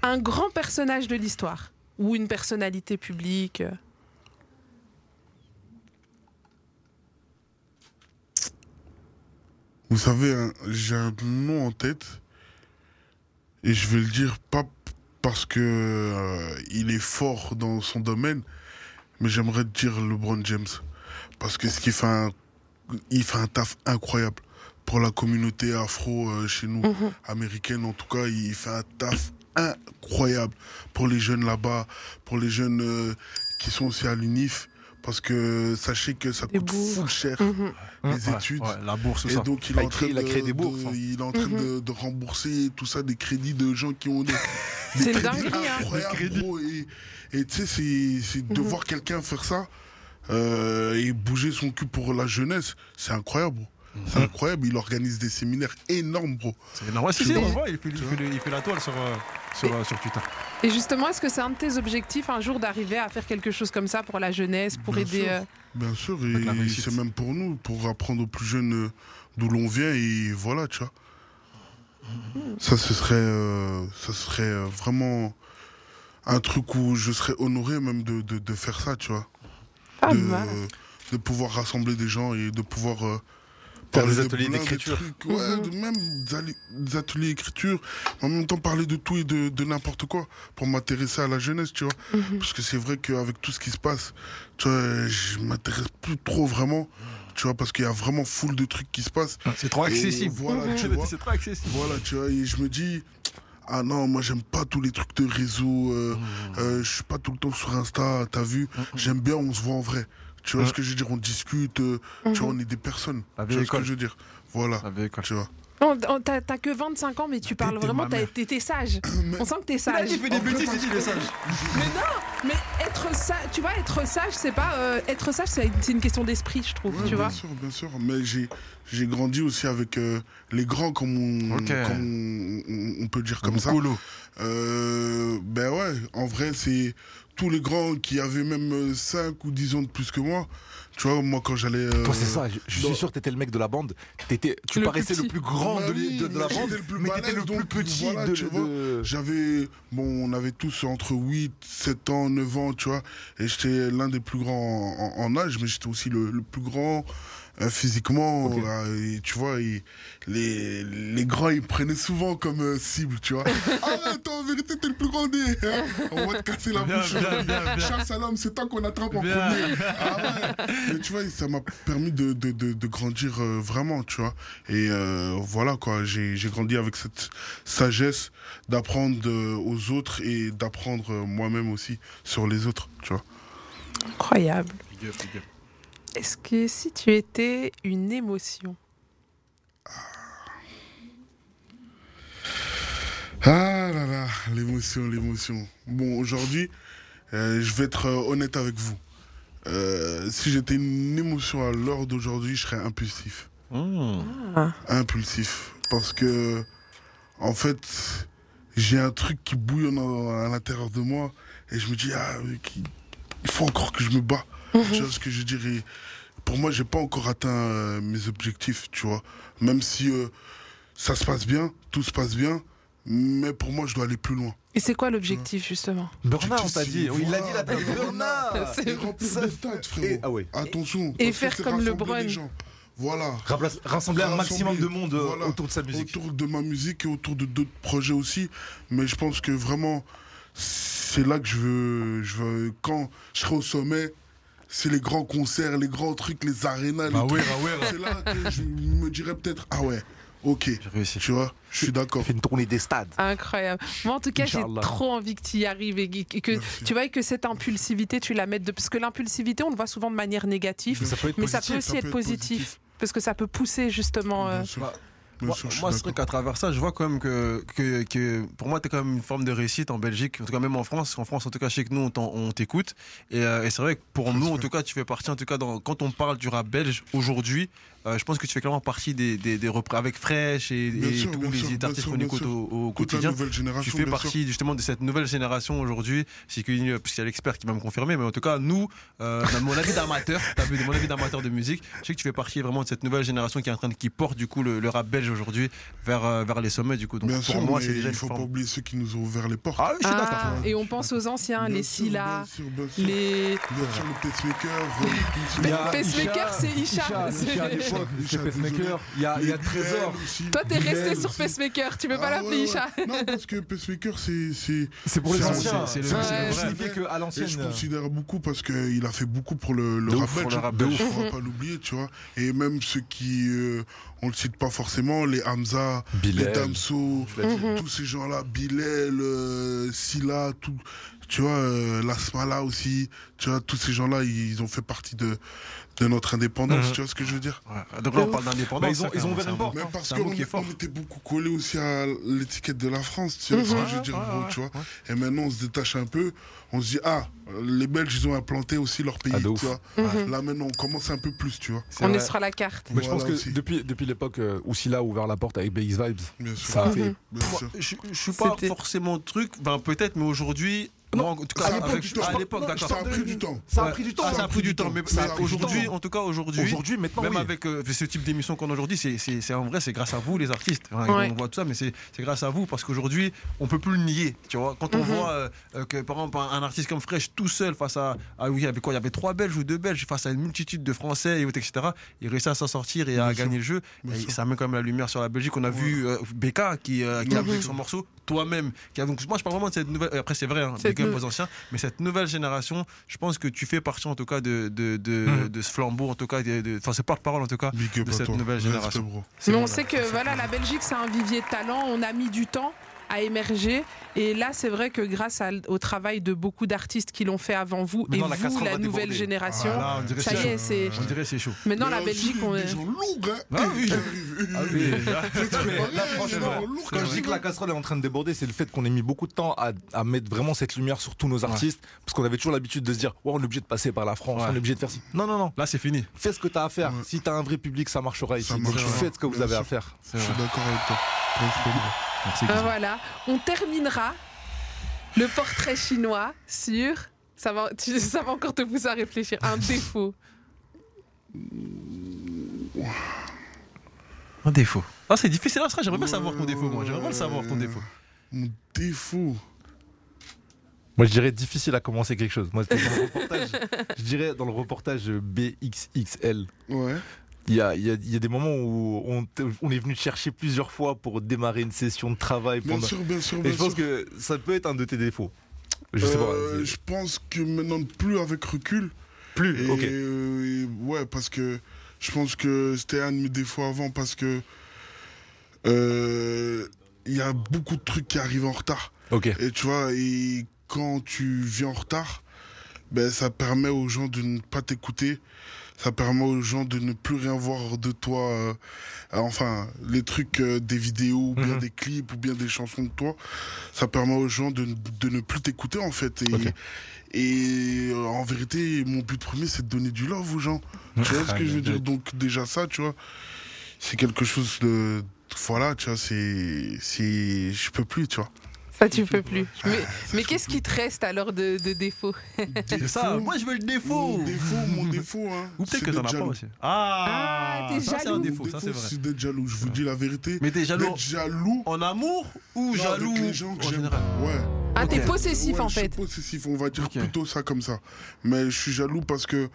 Speaker 2: Un grand personnage de l'histoire ou une personnalité publique.
Speaker 4: Vous savez, hein, j'ai un nom en tête et je vais le dire pas parce que euh, il est fort dans son domaine, mais j'aimerais dire LeBron James parce que ce qu'il fait, un, il fait un taf incroyable pour la communauté afro euh, chez nous,
Speaker 2: Mhm.
Speaker 4: américaine en tout cas, il fait un taf incroyable pour les jeunes là-bas, pour les jeunes euh, qui sont aussi à l'UNIF. Parce que sachez que ça
Speaker 2: Des
Speaker 4: coûte full cher
Speaker 2: Mhm.
Speaker 4: les
Speaker 5: Ouais,
Speaker 4: études.
Speaker 5: ouais, la bourse,
Speaker 4: Et
Speaker 5: ça.
Speaker 4: donc il est en train,
Speaker 3: il a
Speaker 4: de,
Speaker 3: créé des
Speaker 4: de-
Speaker 3: bourses, hein.
Speaker 4: il est en train de, de rembourser tout ça des crédits de gens qui ont des, <laughs> crédits
Speaker 2: hein.
Speaker 4: incroyables, gros. Et tu sais, c'est c'est de
Speaker 2: Mhm.
Speaker 4: voir quelqu'un faire ça euh, et bouger son cul pour la jeunesse, c'est incroyable. C'est incroyable. Il organise des séminaires énormes, bro.
Speaker 5: C'est énorme. Ouais, si,
Speaker 4: Tu
Speaker 5: si,
Speaker 4: vois
Speaker 5: on voit, il fait, il fait le- il fait la toile sur, euh, sur, euh, sur Twitter.
Speaker 2: Et justement, est-ce que c'est un de tes objectifs un jour d'arriver à faire quelque chose comme ça pour la jeunesse, pour
Speaker 4: Bien
Speaker 2: aider
Speaker 4: sûr.
Speaker 2: euh,
Speaker 4: Bien sûr, et c'est même pour nous, pour apprendre aux plus jeunes d'où l'on vient, et voilà, tu vois. Ça, ce serait, euh, ça serait vraiment un truc où je serais honoré même de, de, de faire ça, tu vois.
Speaker 2: pas
Speaker 4: de,
Speaker 2: mal
Speaker 4: de pouvoir rassembler des gens et de pouvoir euh, parler
Speaker 3: des
Speaker 4: de
Speaker 3: ateliers
Speaker 4: de
Speaker 3: d'écriture.
Speaker 4: même des ateliers d'écriture. En même temps, parler de tout et de, de n'importe quoi pour m'intéresser à la jeunesse, tu vois. Parce que c'est vrai qu'avec tout ce qui se passe, tu vois, je m'intéresse plus trop vraiment, tu vois, parce qu'il y a vraiment full de trucs qui se passent.
Speaker 5: C'est trop
Speaker 4: Et
Speaker 5: accessible.
Speaker 4: voilà, tu <laughs> vois.
Speaker 5: C'est trop accessible.
Speaker 4: Voilà, tu vois, et je me dis, ah non, moi j'aime pas tous les trucs de réseau, euh, euh, je suis pas tout le temps sur Insta, t'as vu, j'aime bien, on se voit en vrai. Tu vois
Speaker 5: Mm.
Speaker 4: ce que je veux dire, on discute, euh, tu vois, on est des personnes.
Speaker 5: La
Speaker 4: Tu vois ce que
Speaker 5: école.
Speaker 4: je veux dire Voilà,
Speaker 5: La vieille école.
Speaker 4: tu vois.
Speaker 2: T'as que 25 ans, mais tu parles vraiment, t'es sage. <coughs> On sent que t'es sage.
Speaker 5: fait des bêtises, c'est dit le sage.
Speaker 2: Mais non, mais être sage, tu vois, être sage, c'est pas. euh, être sage, c'est une question d'esprit, je trouve,
Speaker 4: Ouais,
Speaker 2: tu
Speaker 4: bien
Speaker 2: vois.
Speaker 4: sûr, bien sûr. Mais j'ai, j'ai grandi aussi avec euh, les grands, comme on,
Speaker 5: Ok.
Speaker 4: comme on, on- on peut dire comme ça. Euh, ben ouais, en vrai, c'est tous les grands qui avaient même 5 ou 10 ans de plus que moi. Tu vois, moi, quand j'allais. euh,
Speaker 3: Toi, c'est ça, je, suis sûr que t'étais le mec de la bande. T'étais, tu
Speaker 2: Le
Speaker 3: paraissais
Speaker 2: plus
Speaker 3: le plus grand
Speaker 4: Bah
Speaker 3: de,
Speaker 4: oui,
Speaker 3: de- de la bande,
Speaker 4: plus
Speaker 3: mais t'étais le plus petit
Speaker 4: voilà,
Speaker 3: de,
Speaker 4: tu vois.
Speaker 3: de-
Speaker 4: J'avais, bon, on avait tous entre 8, 7 ans, 9 ans, tu vois, et j'étais l'un des plus grands en, en- en âge, mais j'étais aussi le, le plus grand physiquement,
Speaker 3: Ok.
Speaker 4: euh, et tu vois, et les, les grands, ils prenaient souvent comme euh, cible, tu vois. <laughs> ah ouais, toi, en vérité, t'es le plus grand des... on va te casser la
Speaker 5: Bien,
Speaker 4: bouche.
Speaker 5: bien, bien, bien.
Speaker 4: Chasse à l'homme, c'est toi qu'on attrape en premier. Ah ouais. <laughs> Mais tu vois, ça m'a permis de, de, de, de grandir euh, vraiment, tu vois. Et euh, voilà, quoi, j'ai j'ai grandi avec cette sagesse d'apprendre euh, aux autres et d'apprendre euh, moi-même aussi sur les autres, tu vois.
Speaker 2: Incroyable. Est-ce que si tu étais une émotion,
Speaker 4: Ah là là, l'émotion, l'émotion. Bon, aujourd'hui, euh, je vais être euh, honnête avec vous. Euh, si j'étais une émotion à l'heure d'aujourd'hui, je serais impulsif.
Speaker 5: Mmh.
Speaker 4: impulsif parce que en fait j'ai un truc qui bouillonne à, l'intérieur de moi et je me dis ah il faut encore que je me bats tu vois ce que je dirais pour moi j'ai pas encore atteint euh, mes objectifs tu vois même si euh, ça se passe bien tout se passe bien mais pour moi je dois aller plus loin
Speaker 2: et c'est quoi l'objectif justement
Speaker 3: Bernard, on t'a dit. Oui, il l'a dit là Bernard
Speaker 2: C'est-
Speaker 4: remplir frérot
Speaker 3: ah ouais.
Speaker 4: attention
Speaker 2: Et faire
Speaker 4: c'est
Speaker 2: comme
Speaker 4: les gens. voilà
Speaker 3: Rassembler- Rassembler un maximum de monde euh,
Speaker 4: voilà,
Speaker 3: autour de sa musique.
Speaker 4: Autour de ma musique et autour de d'autres projets aussi. Mais je pense que vraiment, c'est là que je veux, je veux. Quand je serai au sommet, c'est les grands concerts, les grands trucs, les arénas. les
Speaker 5: Bah ouais, bah ouais.
Speaker 4: C'est là que je me dirais peut-être, ah ouais, ok.
Speaker 5: J'ai réussi.
Speaker 4: Tu vois, je suis d'accord.
Speaker 3: Fait une tournée des stades.
Speaker 2: Incroyable. Moi, en tout cas, j'ai trop envie que tu y arrives et que,
Speaker 4: Merci.
Speaker 2: tu vois et que cette impulsivité, tu la mettes de parce que l'impulsivité, on le voit souvent de manière négative,
Speaker 3: Mais ça peut être
Speaker 2: mais ça peut aussi
Speaker 4: ça
Speaker 2: être
Speaker 4: peut être
Speaker 2: positif,
Speaker 4: positif.
Speaker 2: parce que ça peut pousser justement. euh,
Speaker 5: Moi, moi, c'est
Speaker 4: d'accord.
Speaker 5: vrai qu'à travers ça, je vois quand même que, que, que pour moi, tu quand même une forme de réussite en Belgique, en tout cas même en France. En France, en tout cas, que nous, on t'écoute. Et, euh, et c'est vrai que pour nous, en tout cas, tu fais partie, en tout cas, dans, quand on parle du rap belge aujourd'hui, je pense que tu fais clairement partie des, des, des repré- avec Fresh et, et
Speaker 4: sûr,
Speaker 5: tous les artistes qu'on écoute au, au quotidien. Tu fais partie
Speaker 4: sûr.
Speaker 5: justement de cette nouvelle génération aujourd'hui. C'est que parce qu'il y a l'expert qui va me confirmer, mais en tout cas, nous, euh, dans mon avis d'amateur, t'as vu, de mon avis d'amateur de musique, je sais que tu fais partie vraiment de cette nouvelle génération qui est en train de, qui porte du coup le, le rap belge aujourd'hui vers, euh, vers les sommets du coup. Donc
Speaker 4: Bien
Speaker 5: pour
Speaker 4: sûr,
Speaker 5: moi, c'est déjà
Speaker 4: il faut pas oublier ceux qui nous ont ouvert les portes.
Speaker 5: Ah oui, je suis
Speaker 2: Ah,
Speaker 5: d'accord.
Speaker 2: et on pense aux anciens,
Speaker 4: Bien
Speaker 2: les
Speaker 4: sûr.
Speaker 2: les.
Speaker 4: Bien sûr, le pacemaker.
Speaker 2: Mais
Speaker 3: Il y a
Speaker 2: Pacemaker, c'est Isha.
Speaker 3: L'époque, c'est Pacemaker. Il y a, il y a Trésor.
Speaker 2: Toi, t'es resté sur
Speaker 4: aussi.
Speaker 2: Pacemaker, tu veux pas
Speaker 4: Ah,
Speaker 2: l'appeler
Speaker 4: ouais,
Speaker 2: Isha. <laughs>
Speaker 4: Non, parce que Pacemaker, c'est. c'est-
Speaker 3: C'est pour les anciens.
Speaker 5: c'est- le-
Speaker 3: signifié qu'à l'ancienne.
Speaker 4: je considère beaucoup parce qu'il a fait beaucoup pour le, rap belge. on va pas l'oublier, tu vois. Et même ceux qui, euh, on le cite pas forcément, les Hamza, les. Damso, tous ces gens-là, Bilal, euh, Silla, tout, tu vois, euh, Lasmala aussi, tu vois, tous ces gens-là, ils ont fait partie de, de notre indépendance,
Speaker 5: Mhm.
Speaker 4: tu vois ce que je veux dire
Speaker 5: Ouais. Donc là, on parle d'indépendance.
Speaker 3: Bah, ils ont- ils ouvert
Speaker 5: un
Speaker 3: une porte.
Speaker 4: Parce qu'on
Speaker 5: est
Speaker 4: était beaucoup collés aussi à l'étiquette de la France, tu vois ce que je veux dire, gros, tu vois. Et maintenant, on se détache un peu, on se dit, ah, les Belges, ils ont implanté aussi leur pays,
Speaker 3: Ah,
Speaker 4: tu vois.
Speaker 2: Mhm.
Speaker 4: Là, maintenant, on commence un peu plus, tu vois.
Speaker 2: On est
Speaker 5: vrai.
Speaker 2: sur la carte.
Speaker 3: Mais je pense que
Speaker 4: aussi.
Speaker 3: depuis, depuis l'époque euh, où Silla a ouvert la porte avec BX Vibes,
Speaker 4: Bien sûr.
Speaker 3: ça a fait.
Speaker 4: Bien
Speaker 5: Moi,
Speaker 4: sûr.
Speaker 5: je, je suis pas forcément truc, ben, peut-être, mais aujourd'hui, Moi, en tout cas,
Speaker 3: à l'époque,
Speaker 5: avec-
Speaker 3: Non,
Speaker 5: d'accord.
Speaker 4: Ça a pris du temps.
Speaker 3: Ça a pris du temps.
Speaker 5: Ah, ça a pris du temps, mais,
Speaker 4: Ça a
Speaker 5: mais
Speaker 4: pris du
Speaker 5: aujourd'hui, en tout cas aujourd'hui,
Speaker 3: Aujourd'hui, maintenant,
Speaker 5: même
Speaker 3: oui.
Speaker 5: avec euh, ce type d'émission qu'on a aujourd'hui, c'est, c'est, c'est en vrai, c'est grâce à vous les artistes. Enfin,
Speaker 2: Ouais.
Speaker 5: On voit tout ça, mais c'est, c'est grâce à vous parce qu'aujourd'hui, on peut plus le nier. Tu vois, quand on
Speaker 2: Mhm.
Speaker 5: voit euh, euh, que par exemple un, artiste comme Fresh tout seul face à, ah oui, il y avait quoi, il y avait trois Belges ou deux Belges face à une multitude de Français et autres, etc. Il réussit à s'en sortir et à
Speaker 4: Bien sûr.
Speaker 5: gagner le jeu. Et ça met quand même la lumière sur la Belgique. On a vu euh, Becca qui, euh, qui a
Speaker 4: Mhm.
Speaker 5: vu son morceau, toi-même. Qui a, donc moi, je parle vraiment de cette nouvelle. Après, c'est vrai, aux anciens, mais cette nouvelle génération, je pense que tu fais partie en tout cas de, de, de, de ce flambeau, en tout cas, enfin, ce porte-parole en tout cas.
Speaker 4: Big
Speaker 5: de cette
Speaker 4: toi.
Speaker 5: nouvelle génération.
Speaker 4: bro.
Speaker 2: Mais on sait que voilà, la Belgique, c'est un vivier de talent. On a mis du temps à émerger. Et là, c'est vrai que grâce à- au travail de beaucoup d'artistes qui l'ont fait avant vous
Speaker 3: Maintenant,
Speaker 2: et
Speaker 3: la
Speaker 2: vous, la nouvelle
Speaker 3: déborder.
Speaker 2: génération, ça y est, c'est.
Speaker 5: On dirait c'est chaud.
Speaker 2: Maintenant,
Speaker 4: Mais
Speaker 2: la Belgique, on
Speaker 4: Des
Speaker 2: est.
Speaker 4: gens lourds, hein.
Speaker 5: Ah oui. Ah oui.
Speaker 3: Là, franchement, quand je dis que la casserole est en train de déborder, c'est le fait qu'on ait mis beaucoup de temps à, à mettre vraiment cette lumière sur tous nos artistes. Parce qu'on avait toujours l'habitude de se dire, ouais, on est obligé de passer par la France,
Speaker 5: Ouais.
Speaker 3: on est obligé de faire ci. Non, non, non.
Speaker 5: Là, c'est fini.
Speaker 3: Fais ce que tu as à faire.
Speaker 4: Ouais.
Speaker 3: Si tu as un vrai public, ça marchera ici.
Speaker 4: Ça
Speaker 3: Donc,
Speaker 4: marchera.
Speaker 3: faites ce que vous avez à faire.
Speaker 4: Je suis d'accord avec toi.
Speaker 5: Merci.
Speaker 2: Ben
Speaker 5: Guy.
Speaker 2: voilà, on terminera le portrait chinois sur. Ça va, tu- ça va encore te pousser à réfléchir. Un défaut.
Speaker 5: Un défaut. Ah, c'est difficile. Ah, ça, J'aimerais bien savoir ton défaut, moi. J'aimerais bien le savoir, ton défaut.
Speaker 4: Mon défaut.
Speaker 3: Moi, je dirais difficile à commencer quelque chose. Moi, c'était dans le <laughs> reportage. je dirais dans le reportage BXXL.
Speaker 4: Ouais.
Speaker 3: Il y a, il y a- il y a des moments où on, on est venu te chercher plusieurs fois pour démarrer une session de travail.
Speaker 4: Bien
Speaker 3: Pendant...
Speaker 4: sûr, bien sûr,
Speaker 3: Et
Speaker 4: bien
Speaker 3: je pense
Speaker 4: sûr.
Speaker 3: que ça peut être un de tes défauts. Je sais
Speaker 4: Euh,
Speaker 3: pas.
Speaker 4: je pense que maintenant, plus avec recul.
Speaker 3: Plus.
Speaker 4: Et,
Speaker 3: Ok.
Speaker 4: euh, et ouais, parce que je pense que c'était un de mes défauts avant parce que euh, il y a beaucoup de trucs qui arrivent en retard.
Speaker 3: Ok.
Speaker 4: Et tu vois, et quand tu viens en retard, ben, ça permet aux gens de ne pas t'écouter. Ça permet aux gens de ne plus rien voir de toi. euh, enfin, les trucs euh, des vidéos, ou bien
Speaker 3: Mhm.
Speaker 4: des clips, ou bien des chansons de toi. Ça permet aux gens de, de ne plus t'écouter, en fait. Et, euh, en vérité, mon but premier, c'est de donner du love aux gens. Tu vois ce que je veux dire? <laughs> Donc, déjà, ça, tu vois, c'est quelque chose de. Voilà, tu vois, c'est. c'est- Je peux plus, tu vois.
Speaker 2: Ça, tu peux plus. <laughs> Mais, mais qu'est-ce qui te reste alors de, de défaut?
Speaker 5: C'est ça. <laughs> Moi, je veux le défaut.
Speaker 4: Mon défaut, mon défaut, hein.
Speaker 5: Ou peut-être que t'en as pas
Speaker 4: jaloux.
Speaker 5: aussi. Ah,
Speaker 2: Ah, t'es
Speaker 5: ça, c'est un
Speaker 2: jaloux.
Speaker 5: défaut. Ça, c'est vrai.
Speaker 4: c'est d'être jaloux. Je vous dis la vérité.
Speaker 5: Mais t'es jaloux
Speaker 4: D'être jaloux.
Speaker 5: en amour ou
Speaker 4: non,
Speaker 5: jaloux
Speaker 4: avec les gens que
Speaker 5: en général?
Speaker 4: Ouais.
Speaker 2: Ah, t'es possessif
Speaker 4: Ouais,
Speaker 2: en
Speaker 4: je suis
Speaker 2: fait.
Speaker 4: possessif, on va dire plutôt ça comme ça. Mais je suis jaloux parce que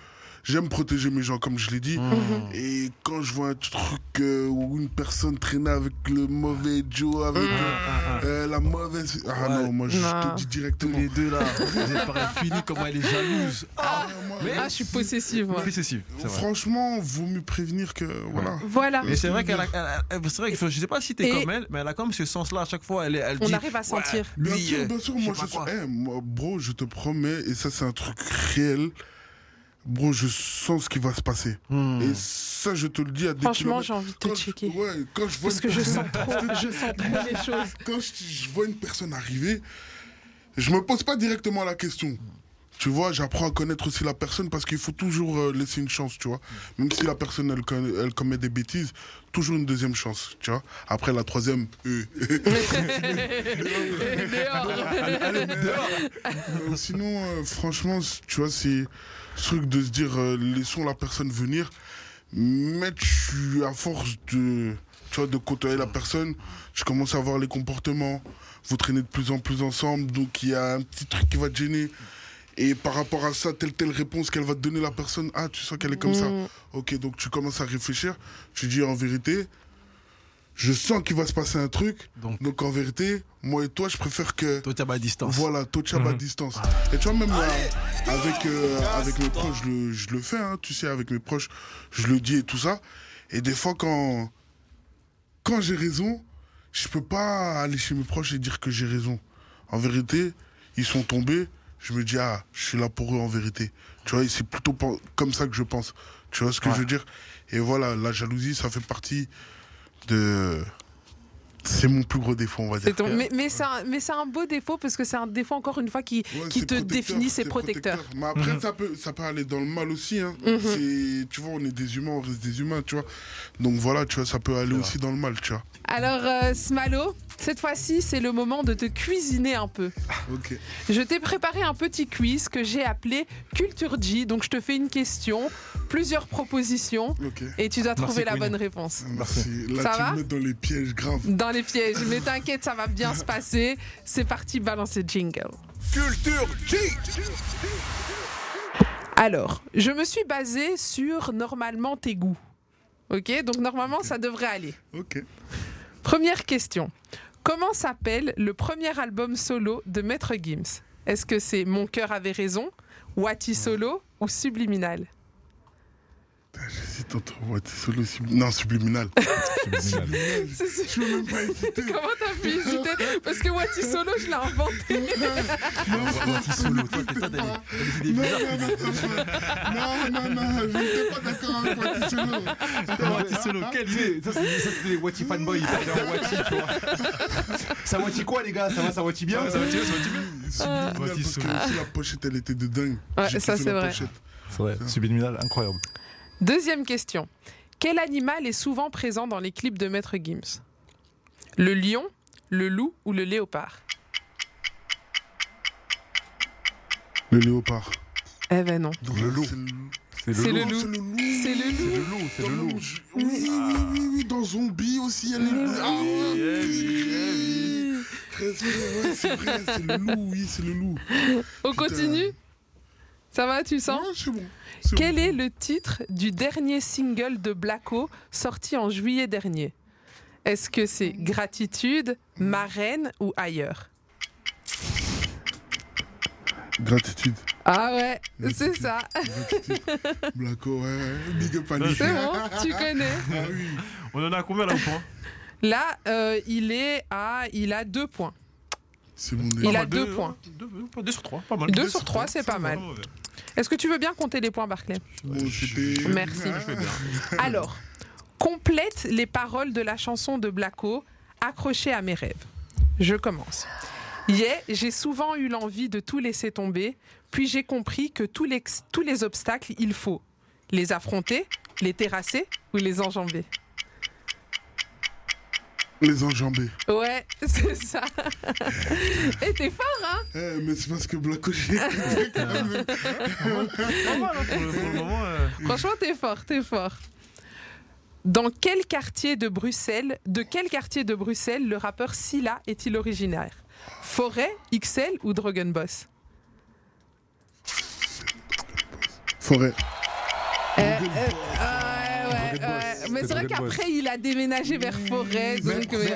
Speaker 4: j'aime protéger mes gens, comme je l'ai dit.
Speaker 5: Mmh.
Speaker 4: Et quand je vois un truc euh, où une personne traîne avec le mauvais Joe, avec euh, euh, la mauvaise. Ah
Speaker 5: Ouais.
Speaker 4: non, moi je
Speaker 2: Non.
Speaker 4: te dis
Speaker 5: Tous
Speaker 4: directement.
Speaker 5: les deux là, vous fini comment elle est jalouse.
Speaker 4: Ah, moi,
Speaker 5: Mais-
Speaker 2: Ah, je suis possessive, moi.
Speaker 5: Possessive.
Speaker 4: Franchement, vaut mieux prévenir que. Voilà.
Speaker 2: Voilà.
Speaker 5: Mais c'est vrai qu'elle c'est vrai que je sais pas si t'es comme elle, mais elle a comme ce sens-là à chaque fois. Elle, est- elle
Speaker 2: On
Speaker 5: dit,
Speaker 2: arrive à sentir.
Speaker 4: Bien
Speaker 5: lui,
Speaker 4: sûr,
Speaker 5: euh,
Speaker 4: bien sûr, moi je
Speaker 5: quoi.
Speaker 4: Eh, moi, bro, je te promets, et ça c'est un truc réel. Bro, je sens ce qui va se passer.
Speaker 5: Hmm.
Speaker 4: Et ça, je te le dis à des
Speaker 2: Franchement, j'ai envie de te
Speaker 4: Quand je-
Speaker 2: checker.
Speaker 4: ouais, quand je vois
Speaker 2: Parce
Speaker 4: une
Speaker 2: que je
Speaker 4: personne-
Speaker 2: sens trop, je sens trop <laughs> les choses.
Speaker 4: quand je, je vois une personne arriver, je me pose pas directement la question. Tu vois, j'apprends à connaître aussi la personne parce qu'il faut toujours euh, laisser une chance, tu vois. Même si la personne, elle, commet des bêtises, toujours une deuxième chance, tu vois. Après, la troisième, euh. <laughs> <laughs>
Speaker 2: Dehors.
Speaker 4: Euh, sinon, euh, franchement, tu vois, c'est ce truc de se dire, euh, laissons la personne venir. Mais tu, à force de, tu vois, de côtoyer la personne, tu commences à voir les comportements. Vous traînez de plus en plus ensemble, donc il y a un petit truc qui va te gêner. Et par rapport à ça, telle telle réponse qu'elle va te donner la personne, ah, tu sens qu'elle est comme ça.
Speaker 2: Mm.
Speaker 4: Ok, donc tu commences à réfléchir. Tu dis en vérité, je sens qu'il va se passer un truc.
Speaker 5: Donc,
Speaker 4: Donc en vérité, moi et toi, je préfère que
Speaker 5: toi, t'es à ma distance.
Speaker 4: voilà, touch à distance. Et tu vois, même là, avec, euh, avec mes proches, je le, je le fais, hein, tu sais, avec mes proches, je le dis et tout ça. Et des fois, quand, quand j'ai raison, je peux pas aller chez mes proches et dire que j'ai raison. En vérité, ils sont tombés, je me dis, ah, je suis là pour eux en vérité. Tu vois, c'est plutôt comme ça que je pense. Tu vois ce que
Speaker 5: Ouais.
Speaker 4: je veux dire? Et voilà, la jalousie, ça fait partie de, C'est mon plus gros défaut, on va dire.
Speaker 2: ton- Mais, mais c'est un, beau défaut parce que c'est un défaut, encore une fois, qui,
Speaker 4: Ouais,
Speaker 2: qui
Speaker 4: c'est
Speaker 2: te définit, c'est protecteur.
Speaker 4: Mais après, ça, peut, ça peut aller dans le mal aussi. Hein.
Speaker 2: Mhm.
Speaker 4: Tu vois, on est des humains, on reste des humains, tu vois. Donc voilà, tu vois, ça peut aller aussi dans le mal, tu vois.
Speaker 2: Alors, euh, Smalo, cette fois-ci, c'est le moment de te cuisiner un peu. <laughs>
Speaker 4: Ok.
Speaker 2: Je t'ai préparé un petit quiz que j'ai appelé Culture G. Donc, je te fais une question, plusieurs propositions,
Speaker 4: Ok.
Speaker 2: et tu dois
Speaker 5: Merci,
Speaker 2: trouver la bonne réponse.
Speaker 4: Merci. Là,
Speaker 2: Ça
Speaker 4: tu
Speaker 2: va
Speaker 4: me mets dans les pièges graves.
Speaker 2: Dans les pièges, mais t'inquiète, ça va bien se passer. C'est parti, balancer jingle.
Speaker 1: Culture.
Speaker 2: Alors, je me suis basée sur normalement tes goûts. Ok, donc normalement ça devrait aller.
Speaker 4: Ok.
Speaker 2: Première question. Comment s'appelle le premier album solo de Maître Gims? Est-ce que c'est Mon cœur avait raison, Wati Solo ou Subliminal?
Speaker 4: J'hésite entre solo sub- Non, subliminal. Subliminal. Je veux même pas hésiter.
Speaker 2: Comment t'as pu hésiter Parce que Wati Solo, je l'ai inventé.
Speaker 5: Wati solo. Toi, t'as des- idées
Speaker 4: Non,
Speaker 5: bizarres.
Speaker 4: non, non, non, non, non, je n'étais pas d'accord avec Wati Solo.
Speaker 5: Solo.
Speaker 3: Ça, c'est ça, c'est des fanboys. Ça quoi, les gars Ça va, ça Wati bien
Speaker 5: Ça va tirer, ça va tirer.
Speaker 4: Subliminal,
Speaker 5: Wati
Speaker 4: parce que
Speaker 5: Solo.
Speaker 4: aussi la pochette, elle était de dingue.
Speaker 2: Ouais,
Speaker 4: J'ai
Speaker 2: ça, c'est
Speaker 4: la
Speaker 2: vrai.
Speaker 4: pochette.
Speaker 3: C'est vrai, subliminal, incroyable.
Speaker 2: Deuxième question. Quel animal est souvent présent dans les clips de Maître Gims? Le lion, le loup ou le léopard?
Speaker 4: Le léopard.
Speaker 2: Eh ben non.
Speaker 3: Le loup.
Speaker 4: C'est
Speaker 2: le loup.
Speaker 4: C'est le loup.
Speaker 2: C'est le loup.
Speaker 3: C'est le loup, c'est le loup.
Speaker 4: Oui, oui, oui, oui, oui, dans Zombie aussi, elle est. Ah oui, c'est le loup, oui, c'est le loup.
Speaker 2: On continue? Ça va, tu sens
Speaker 4: Ouais, c'est bon. c'est
Speaker 2: Quel
Speaker 4: bon.
Speaker 2: est le titre du dernier single de Blacko sorti en juillet dernier? Est-ce que c'est Gratitude, Marraine ou ailleurs?
Speaker 4: Gratitude.
Speaker 2: Ah ouais, c'est ça.
Speaker 4: Blacko, ouais, ouais. Big up à lui.
Speaker 2: C'est bon, tu <laughs> connais.
Speaker 4: Ah oui.
Speaker 5: On en a combien là au point?
Speaker 2: Là, euh, il est à, il a deux points.
Speaker 4: C'est bon
Speaker 2: Il a deux points.
Speaker 5: Deux, deux- deux sur trois, pas mal.
Speaker 2: Deux
Speaker 4: Deux
Speaker 2: sur
Speaker 4: sur
Speaker 2: trois,
Speaker 4: trois,
Speaker 2: c'est pas mal.
Speaker 5: mauvais.
Speaker 2: Est-ce que tu veux bien compter les points, Barclay?
Speaker 4: C'était-
Speaker 2: Merci. <laughs> Alors, complète les paroles de la chanson de Blacko, Accroché à mes rêves. Je commence. Yeah, j'ai souvent eu l'envie de tout laisser tomber, puis j'ai compris que tous les, tous les obstacles, il faut les affronter, les terrasser ou les enjamber.
Speaker 4: Les enjambés.
Speaker 2: Ouais, <laughs> c'est ça. Et t'es fort, hein
Speaker 4: Eh, mais c'est parce que Blacko, j'ai. <laughs>
Speaker 2: Franchement, t'es fort, t'es fort. Dans quel quartier de Bruxelles, de quel quartier de Bruxelles le rappeur Silla est-il originaire? Forêt, XL ou Drogenboss
Speaker 4: Forêt.
Speaker 2: Euh, euh, ouais, ouais, ouais. Mais c'est vrai qu'après, il a déménagé vers Forêt. Donc, euh,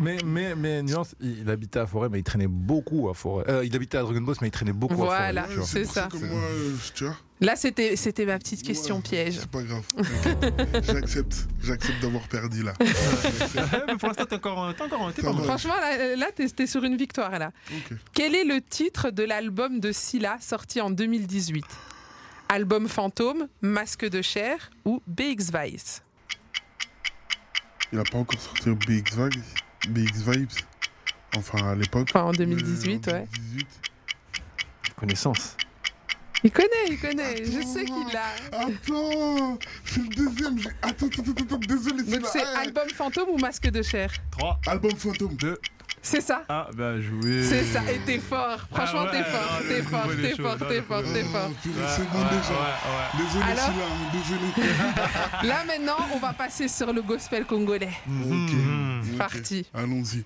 Speaker 3: Mais, mais, mais nuance, il, habitait à Forêt, mais il traînait beaucoup à Forêt. Euh, il habitait à Dragon Boss, mais il traînait beaucoup
Speaker 2: Voilà.
Speaker 3: à Forêt. vois.
Speaker 2: c'est ça.
Speaker 4: moi, euh, tu vois.
Speaker 2: là, c'était c'était ma petite question
Speaker 4: Ouais,
Speaker 2: piège.
Speaker 4: C'est pas grave. J'accepte. J'accepte d'avoir perdu là. <laughs> <laughs>
Speaker 5: mais pour l'instant, t'es encore, t'es encore, t'es pas.
Speaker 2: Franchement, là, là t'es t'es sur une victoire. là. Quel est le titre de l'album de Silla sorti en 2018 Album fantôme, Masque de chair ou BX Vice
Speaker 4: Il a pas encore sorti BX Vibes. BX Vibes. Enfin, à l'époque.
Speaker 2: Enfin, en 2018,
Speaker 4: Euh, en
Speaker 2: ouais.
Speaker 4: 2018.
Speaker 5: Connaissance.
Speaker 2: Il connaît, il connaît. Je sais qu'il l'a.
Speaker 4: Attends, c'est le deuxième. j'ai- Attends, attends, attends, attends, désolé.
Speaker 2: Donc c'est
Speaker 4: Eh,
Speaker 2: album fantôme ou Masque de chair?
Speaker 5: 3,
Speaker 4: Album fantôme.
Speaker 5: 2,
Speaker 2: C'est ça
Speaker 5: ah, bah joué.
Speaker 2: C'est ça, et t'es fort. Franchement,
Speaker 5: Ah ouais,
Speaker 2: t'es fort,
Speaker 5: ah,
Speaker 2: t'es fort, t'es fort, t'es fort, t'es fort.
Speaker 4: Déjà. Désolé, désolé.
Speaker 2: Là maintenant, on va passer sur le gospel congolais.
Speaker 5: Mhm.
Speaker 4: Ok. Ok.
Speaker 2: Parti.
Speaker 4: Allons-y.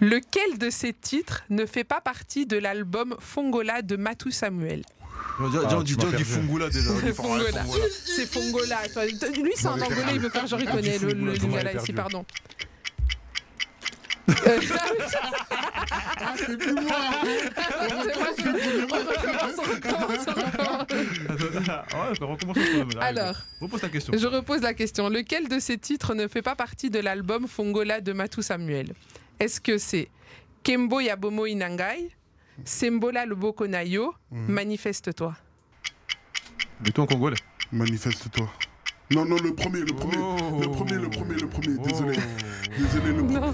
Speaker 2: Lequel de ces titres ne fait pas partie de l'album Fongola de Matou Samuel?
Speaker 5: On dit-
Speaker 3: Ah,
Speaker 5: déjà. <laughs> dit
Speaker 2: Fongola.
Speaker 5: Fongola.
Speaker 2: C'est Fongola. Lui, c'est un Angolais, il veut faire genre il connaît le, lingala ici, pardon.
Speaker 4: Ah, c'est plus moi.
Speaker 2: Alors,
Speaker 5: Repose ta question.
Speaker 2: je repose la question. Lequel de ces titres ne fait pas partie de l'album Fongola de Matou Samuel? Est-ce que c'est Kembo Yabomo Inangai Sembola Loboko Nayo Manifeste-toi?
Speaker 5: Mais toi en congolais.
Speaker 4: Manifeste-toi. Non, non, le premier, le premier.
Speaker 5: Oh.
Speaker 4: Le premier, le premier, le premier. Désolé. Désolé, le premier.
Speaker 2: Non,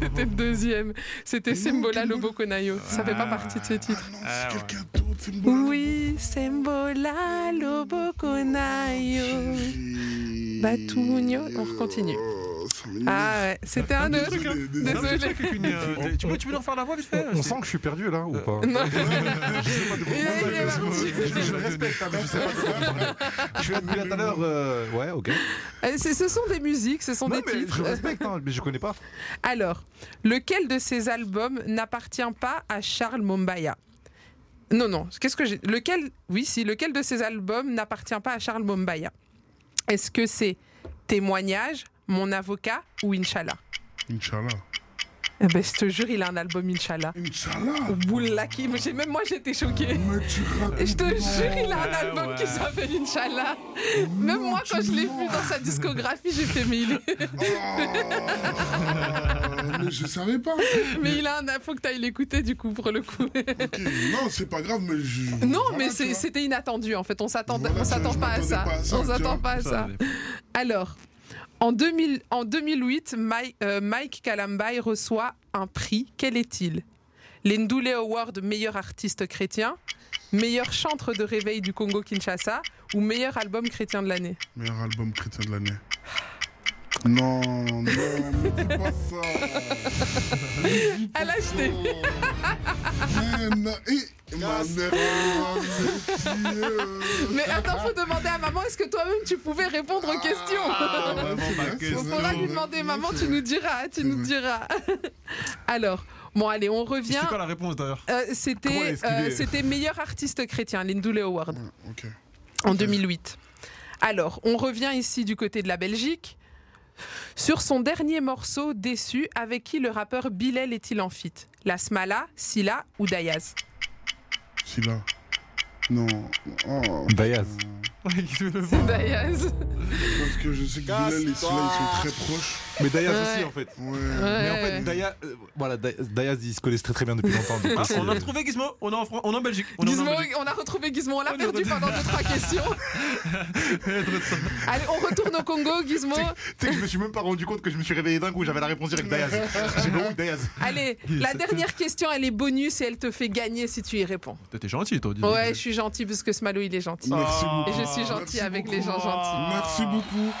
Speaker 2: c'était le deuxième. C'était Sembola Lobokonayo. Ça fait pas partie de ce titre.
Speaker 4: Non,
Speaker 5: Ah,
Speaker 4: c'est
Speaker 5: ouais.
Speaker 4: quelqu'un d'autre, c'est une bonne.
Speaker 2: Oui, Sembola Lobokonayo. Batugno. On continue.
Speaker 4: Oh.
Speaker 2: Ah ouais, c'était un autre.
Speaker 4: Désolé,
Speaker 2: Désolé.
Speaker 5: Euh, tu, peux, tu peux nous refaire la voix vite fait
Speaker 3: On sent que je suis perdu là ou pas? <laughs>
Speaker 2: Non.
Speaker 3: Je respecte, mais je sais pas. Je là tout à l'heure. Ouais, ok.
Speaker 2: Euh, Ce sont des musiques, ce sont
Speaker 3: Non,
Speaker 2: des
Speaker 3: mais
Speaker 2: titres.
Speaker 3: je <laughs> respecte, hein, mais je connais pas.
Speaker 2: Alors, lequel de ces albums n'appartient pas à Charles Mombaya Non, non. Qu'est-ce que j'ai Lequel Oui, si. Lequel de ces albums n'appartient pas à Charles Mombaya Est-ce que c'est Témoignage, Mon avocat ou Inch'Allah?
Speaker 4: Inch'Allah.
Speaker 2: Eh ben, je te jure, il a un album Inch'Allah.
Speaker 4: Inch'Allah.
Speaker 2: Boulaki, mais j'ai- même moi j'étais choquée.
Speaker 4: Mais tu
Speaker 2: Et je te jure, il a un album
Speaker 5: ouais.
Speaker 2: qui s'appelle Inch'Allah. Même
Speaker 4: Non,
Speaker 2: moi, quand je l'ai vu dans sa discographie, j'ai fait, mais il est.
Speaker 4: Ah, mais je savais pas.
Speaker 2: Mais il a un. Faut que tu ailles l'écouter, du coup, pour le coup.
Speaker 4: Ok, Non, c'est pas grave, mais je.
Speaker 2: Non,
Speaker 4: voilà,
Speaker 2: mais c'était inattendu en fait. On
Speaker 4: Voilà,
Speaker 2: s'attend
Speaker 4: je
Speaker 2: pas à
Speaker 4: m'attendais
Speaker 2: ça.
Speaker 4: pas à ça,
Speaker 2: on s'attend pas à ça. Alors, en, 2000, en 2008, Mike, euh, Mike Kalambay reçoit un prix. Quel est-il? L'Ndoule Award meilleur artiste chrétien, meilleur chantre de réveil du Congo-Kinshasa ou meilleur album chrétien de l'année?
Speaker 4: Meilleur album chrétien de l'année. Non, non, dis pas ça.
Speaker 2: Elle a acheté.
Speaker 4: non, et ma mère.
Speaker 2: Mais attends, faut demander à maman, est-ce que toi-même tu pouvais répondre aux questions?
Speaker 4: Ah,
Speaker 5: question.
Speaker 2: On pourra lui demander, maman, tu nous diras, tu nous diras. Alors, bon, allez, on revient.
Speaker 5: C'est quoi la réponse d'ailleurs?
Speaker 2: Euh, c'était euh, c'était meilleur artiste chrétien, l'Indoule Award,
Speaker 4: Ok.
Speaker 2: en 2008. Alors, on revient ici du côté de la Belgique. Sur son dernier morceau, Déçu, avec qui le rappeur Bilal est-il en feat La Smala, Silla ou Dayaz?
Speaker 4: Si là. Non. Oh.
Speaker 3: Dayaz.
Speaker 2: C'est Dayaz.
Speaker 4: Parce que je sais que Bilal et Silla, ils sont très proches.
Speaker 3: Mais Dayaz
Speaker 2: Ouais.
Speaker 3: aussi en fait.
Speaker 4: Ouais.
Speaker 3: Mais en fait. Dayaz, euh, voilà, Day- Dayaz, ils se connaissent très très bien depuis longtemps. donc
Speaker 5: Ah, On a retrouvé Gizmo, on est en, Fran- on est en Belgique. On en Belgique.
Speaker 2: on a retrouvé Gizmo, on l'a perdu pendant 2-3 questions. Allez, on retourne au Congo, Gizmo.
Speaker 3: Tu sais que je me suis même pas rendu compte que je me suis réveillé d'un coup, j'avais la réponse directe Dayaz. J'ai le honte Dayaz.
Speaker 2: Allez, la dernière question, elle est bonus et elle te fait gagner si tu y réponds.
Speaker 5: T'es gentil, toi. dis-
Speaker 2: Ouais, je suis gentil parce que Smalo, il est gentil.
Speaker 4: Merci beaucoup.
Speaker 2: Suis gentil
Speaker 4: Merci
Speaker 2: avec
Speaker 4: beaucoup.
Speaker 2: les gens gentils.
Speaker 4: Merci beaucoup.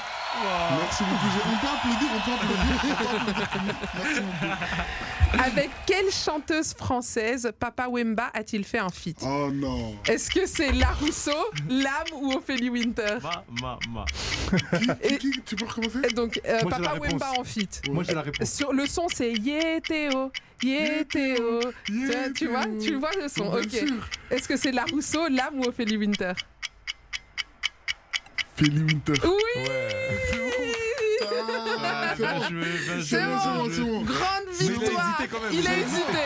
Speaker 4: Merci beaucoup. On peut applaudir, on peut applaudir. on peut applaudir. <laughs> Merci beaucoup.
Speaker 2: Avec quelle chanteuse française Papa Wemba a-t-il fait un feat
Speaker 4: Oh non.
Speaker 2: Est-ce que c'est La Rousseau, Lame ou Ophélie Winter
Speaker 5: Ma, ma, ma.
Speaker 4: Qui,
Speaker 2: Et-
Speaker 4: qui, qui- Tu peux recommencer
Speaker 2: Et Donc, euh,
Speaker 3: Moi,
Speaker 2: Papa. Wemba en feat.
Speaker 3: Moi j'ai la réponse.
Speaker 2: Sur le son, c'est Yétéo, Yétéo. Tu, vois- tu vois, tu vois le son.
Speaker 4: Bien
Speaker 2: Ok. Est-ce que c'est La Rousseau, Lame ou Ophélie Winter
Speaker 4: Philly Winter.
Speaker 2: Oui.
Speaker 4: Ah, c'est bon.
Speaker 5: joué.
Speaker 2: C'est
Speaker 4: bon, c'est
Speaker 2: bon. Grande
Speaker 3: Mais il a
Speaker 2: victoire.
Speaker 3: hésité quand même.
Speaker 2: Il a hésité.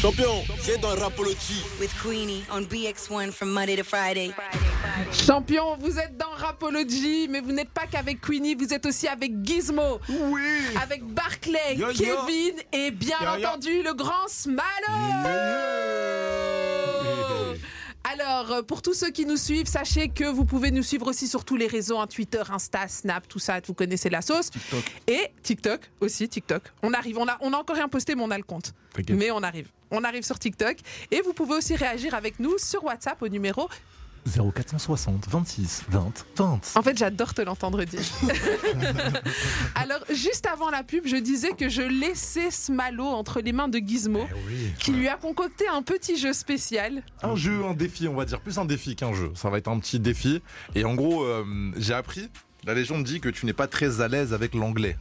Speaker 6: Champion, j'ai dans Rapology.
Speaker 7: with Queenie on BX1 from Monday to Friday.
Speaker 2: Champion, vous êtes dans Rapology, mais vous n'êtes pas qu'avec Queenie, vous êtes aussi avec Gizmo,
Speaker 3: Oui
Speaker 2: avec Barclay,
Speaker 5: Yo, yo.
Speaker 2: Kevin et bien
Speaker 5: Yo, yo.
Speaker 2: entendu le grand Smalo. Alors, euh, pour tous ceux qui nous suivent, sachez que vous pouvez nous suivre aussi sur tous les réseaux, hein, Twitter, Insta, Snap, tout ça, vous connaissez la sauce.
Speaker 5: TikTok.
Speaker 2: Et TikTok aussi, TikTok. On arrive, on a, on a encore rien posté, mais on a le compte. Mais on arrive. On arrive sur TikTok. Et vous pouvez aussi réagir avec nous sur WhatsApp au numéro
Speaker 3: 0460 26 20 20.
Speaker 2: En fait, j'adore te l'entendre dire. <laughs> Alors, juste avant la pub, je disais que je laissais Smalo entre les mains de Gizmo,
Speaker 3: oui.
Speaker 2: qui lui a concocté un petit jeu spécial.
Speaker 3: Un jeu, un défi, on va dire plus un défi qu'un jeu. Ça va être un petit défi. Et en gros, euh, j'ai appris, la légende dit que tu n'es pas très à l'aise avec l'anglais.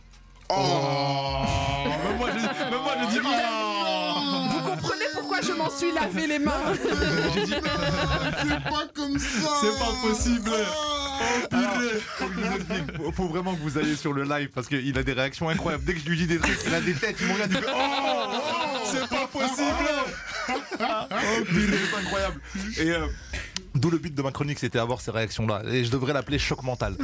Speaker 4: Oh. <laughs>
Speaker 5: Moi,
Speaker 2: suis lavé les mains
Speaker 4: C'est pas comme ça.
Speaker 5: C'est pas possible.
Speaker 4: Oh,
Speaker 3: Alors, faut, que vous faut- vraiment que vous alliez sur le live parce qu'il a des réactions incroyables. Dès que je lui dis des trucs, il a des têtes, il me regarde, il fait Oh
Speaker 5: C'est pas possible.
Speaker 3: Oh, c'est incroyable. Et euh, D'où le but de ma chronique, c'était avoir ces réactions-là. Et je devrais l'appeler choc mental.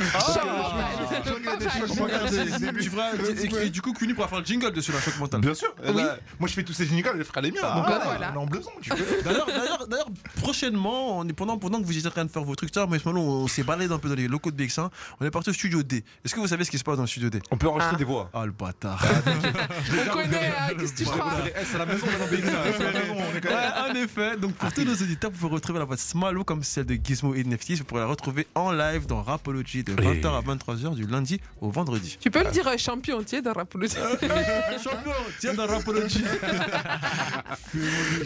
Speaker 5: Et, du coup, Kuni pourra faire le jingle dessus, la choc mental.
Speaker 3: Bien sûr. Et là, moi, je fais tous ces jingles, elle fera les miens. Donc,
Speaker 2: bah
Speaker 3: là,
Speaker 2: voilà.
Speaker 3: en besoin, tu veux.
Speaker 5: D'ailleurs, d'ailleurs, d'ailleurs, prochainement, on est pendant, pendant que vous étiez en train de faire vos trucs, mais ce moment, on s'est baladé un peu dans les locaux de BX1. On est parti au studio D. Est-ce que vous savez ce qui se passe dans le studio D?
Speaker 3: On peut enregistrer
Speaker 2: Ah.
Speaker 3: des voix.
Speaker 5: Ah, le bâtard. <laughs>
Speaker 2: On connaît, euh, qu'est-ce que tu crois? <laughs>
Speaker 3: C'est la maison, maintenant, BX1.
Speaker 5: Ouais, en effet. Donc, pour tous nos auditeurs, vous pouvez retrouver la voix de Smalo comme celle de Gizmo et Neftis. Vous pourrez la retrouver en live dans Rapology de 20h à 23h du lundi au vendredi.
Speaker 2: Tu peux le dire euh, champion entier dans Rapology. <laughs>
Speaker 5: Champion, tiens dans Rapology.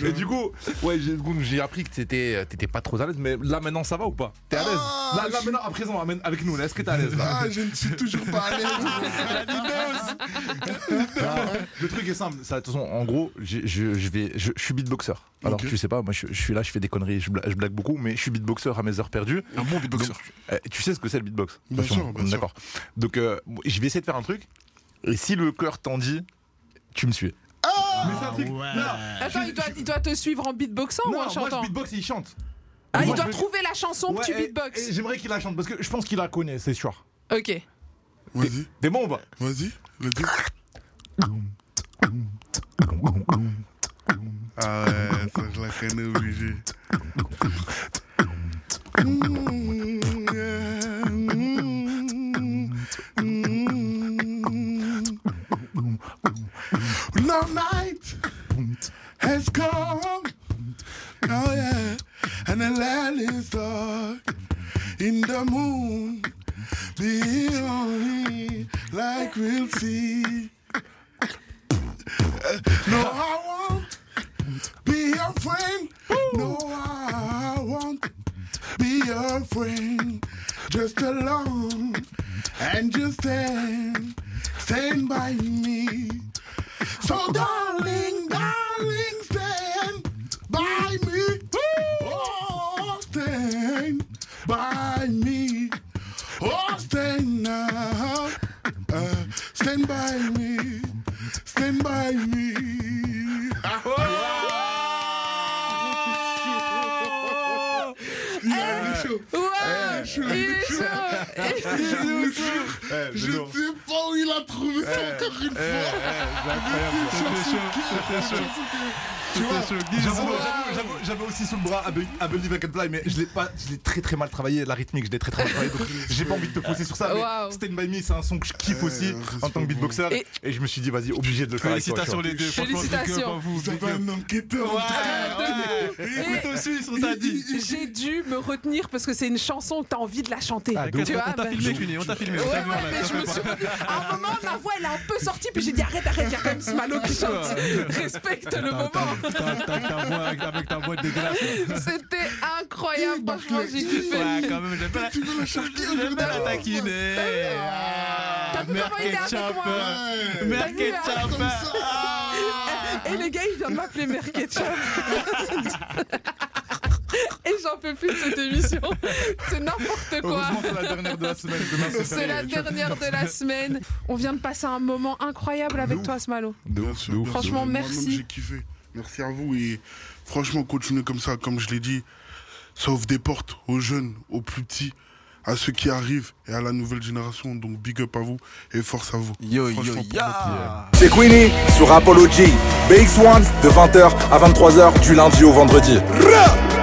Speaker 3: Et du coup, ouais, j'ai- du coup, j'ai appris que t'étais euh, t'étais pas trop à l'aise, mais là maintenant ça va ou pas? T'es à l'aise?
Speaker 4: Ah,
Speaker 3: Là, là maintenant, à présent, avec nous, là, est-ce que t'es à l'aise là?
Speaker 4: Ah, je ne suis toujours pas à l'aise. <laughs>
Speaker 3: Le truc est simple, ça, de toute façon, en gros, je, je vais, je, je suis beatboxer. Alors
Speaker 4: Ok.
Speaker 3: tu sais pas, moi je, je suis là, je fais des conneries, je, bla- je blague beaucoup, mais je suis beatboxer à mes heures perdues.
Speaker 5: Un bon beatboxer.
Speaker 3: Donc, euh, tu sais ce que c'est le beatbox?
Speaker 4: Bien sûr, bien.
Speaker 3: D'accord. Donc euh, je vais essayer de faire un truc. Et si le cœur t'en dit, tu me suis. mais c'est un truc. Non,
Speaker 2: Attends, il doit, il doit te suivre en beatboxant ou
Speaker 3: non,
Speaker 2: en
Speaker 3: moi je
Speaker 2: chantant?
Speaker 3: beatbox et il chante.
Speaker 2: Ah, il doit
Speaker 3: je
Speaker 2: trouver la chanson que tu beatbox.
Speaker 3: J'aimerais qu'il la chante parce que je pense qu'il la connaît, c'est sûr.
Speaker 2: Ok.
Speaker 4: Vas-y,
Speaker 3: T'es bon ou pas?
Speaker 4: Vas-y, le <coughs> dis. Ah ouais, ça je la connais obligé. Long night has come. Oh yeah, and the land is dark. In the moon, beyond like we'll see. Uh, no, won't be your friend. No, I won't be your friend. Just alone and just stand, stand by me. So, darling, darling, stand by me. Oh, stand by me. Oh, stand now. Uh, stand by me. Stand by me. Je ne sais pas où il a trouvé ça encore une fois.
Speaker 3: Tu vois, j'avoue, j'avoue, j'avoue, J'avais aussi sous le bras I Believe I Can Fly, mais je l'ai pas, je l'ai très très mal travaillé, la rythmique, je l'ai très très mal travaillé, j'ai pas envie de te fausser sur ça. Mais. Stand By Me, c'est un son que je kiffe aussi en tant que beatboxer,
Speaker 2: Et-
Speaker 3: et, je me suis dit, vas-y, obligé de le faire
Speaker 5: Félicitations les deux.
Speaker 2: Félicitations.
Speaker 5: vous, up.
Speaker 4: un enquêteur.
Speaker 5: Ouais, ouais. <laughs> Écoute aussi, on t'a dit.
Speaker 2: J'ai dû me retenir parce que c'est une chanson que t'as envie de la chanter.
Speaker 3: Ah,
Speaker 2: tu vois,
Speaker 5: filmé, Cuny, on t'a filmé. on
Speaker 2: Ouais, ouais, mais je me suis
Speaker 5: pas.
Speaker 2: À un moment, la voix elle est un peu sortie, puis j'ai dit arrête, arrête, il y a quand même Smalo qui chante. <laughs> Respecte le moment.
Speaker 5: Avec- ta voix dégueulasse.
Speaker 2: C'était incroyable, franchement, j'ai kiffé.
Speaker 5: Ouais, quand même, j'aime bien la-
Speaker 4: Tu veux la chanter
Speaker 5: j'aime bien la taquiner.
Speaker 2: T'as vu comment il est avec moi.
Speaker 4: Comme ça.
Speaker 2: Et les gars, il vient de m'appeler Mère Ketchup. <laughs> <laughs> Et j'en peux plus de cette émission. <laughs> C'est n'importe quoi.
Speaker 3: C'est la dernière de la semaine. Demain, c'est
Speaker 2: C'est
Speaker 3: férié.
Speaker 2: la dernière de la semaine. On vient de passer un moment incroyable avec toi, Smalo. Franchement, merci.
Speaker 4: J'ai kiffé. Merci à vous et franchement, continuez comme ça, comme je l'ai dit. Ça ouvre des portes aux jeunes, aux plus petits, à ceux qui arrivent et à la nouvelle génération. Donc big up à vous et force à vous.
Speaker 5: Yo, yo, ya.
Speaker 1: C'est Queenie sur Apollo G. BX1 de 20h à 23h du lundi au vendredi. Rah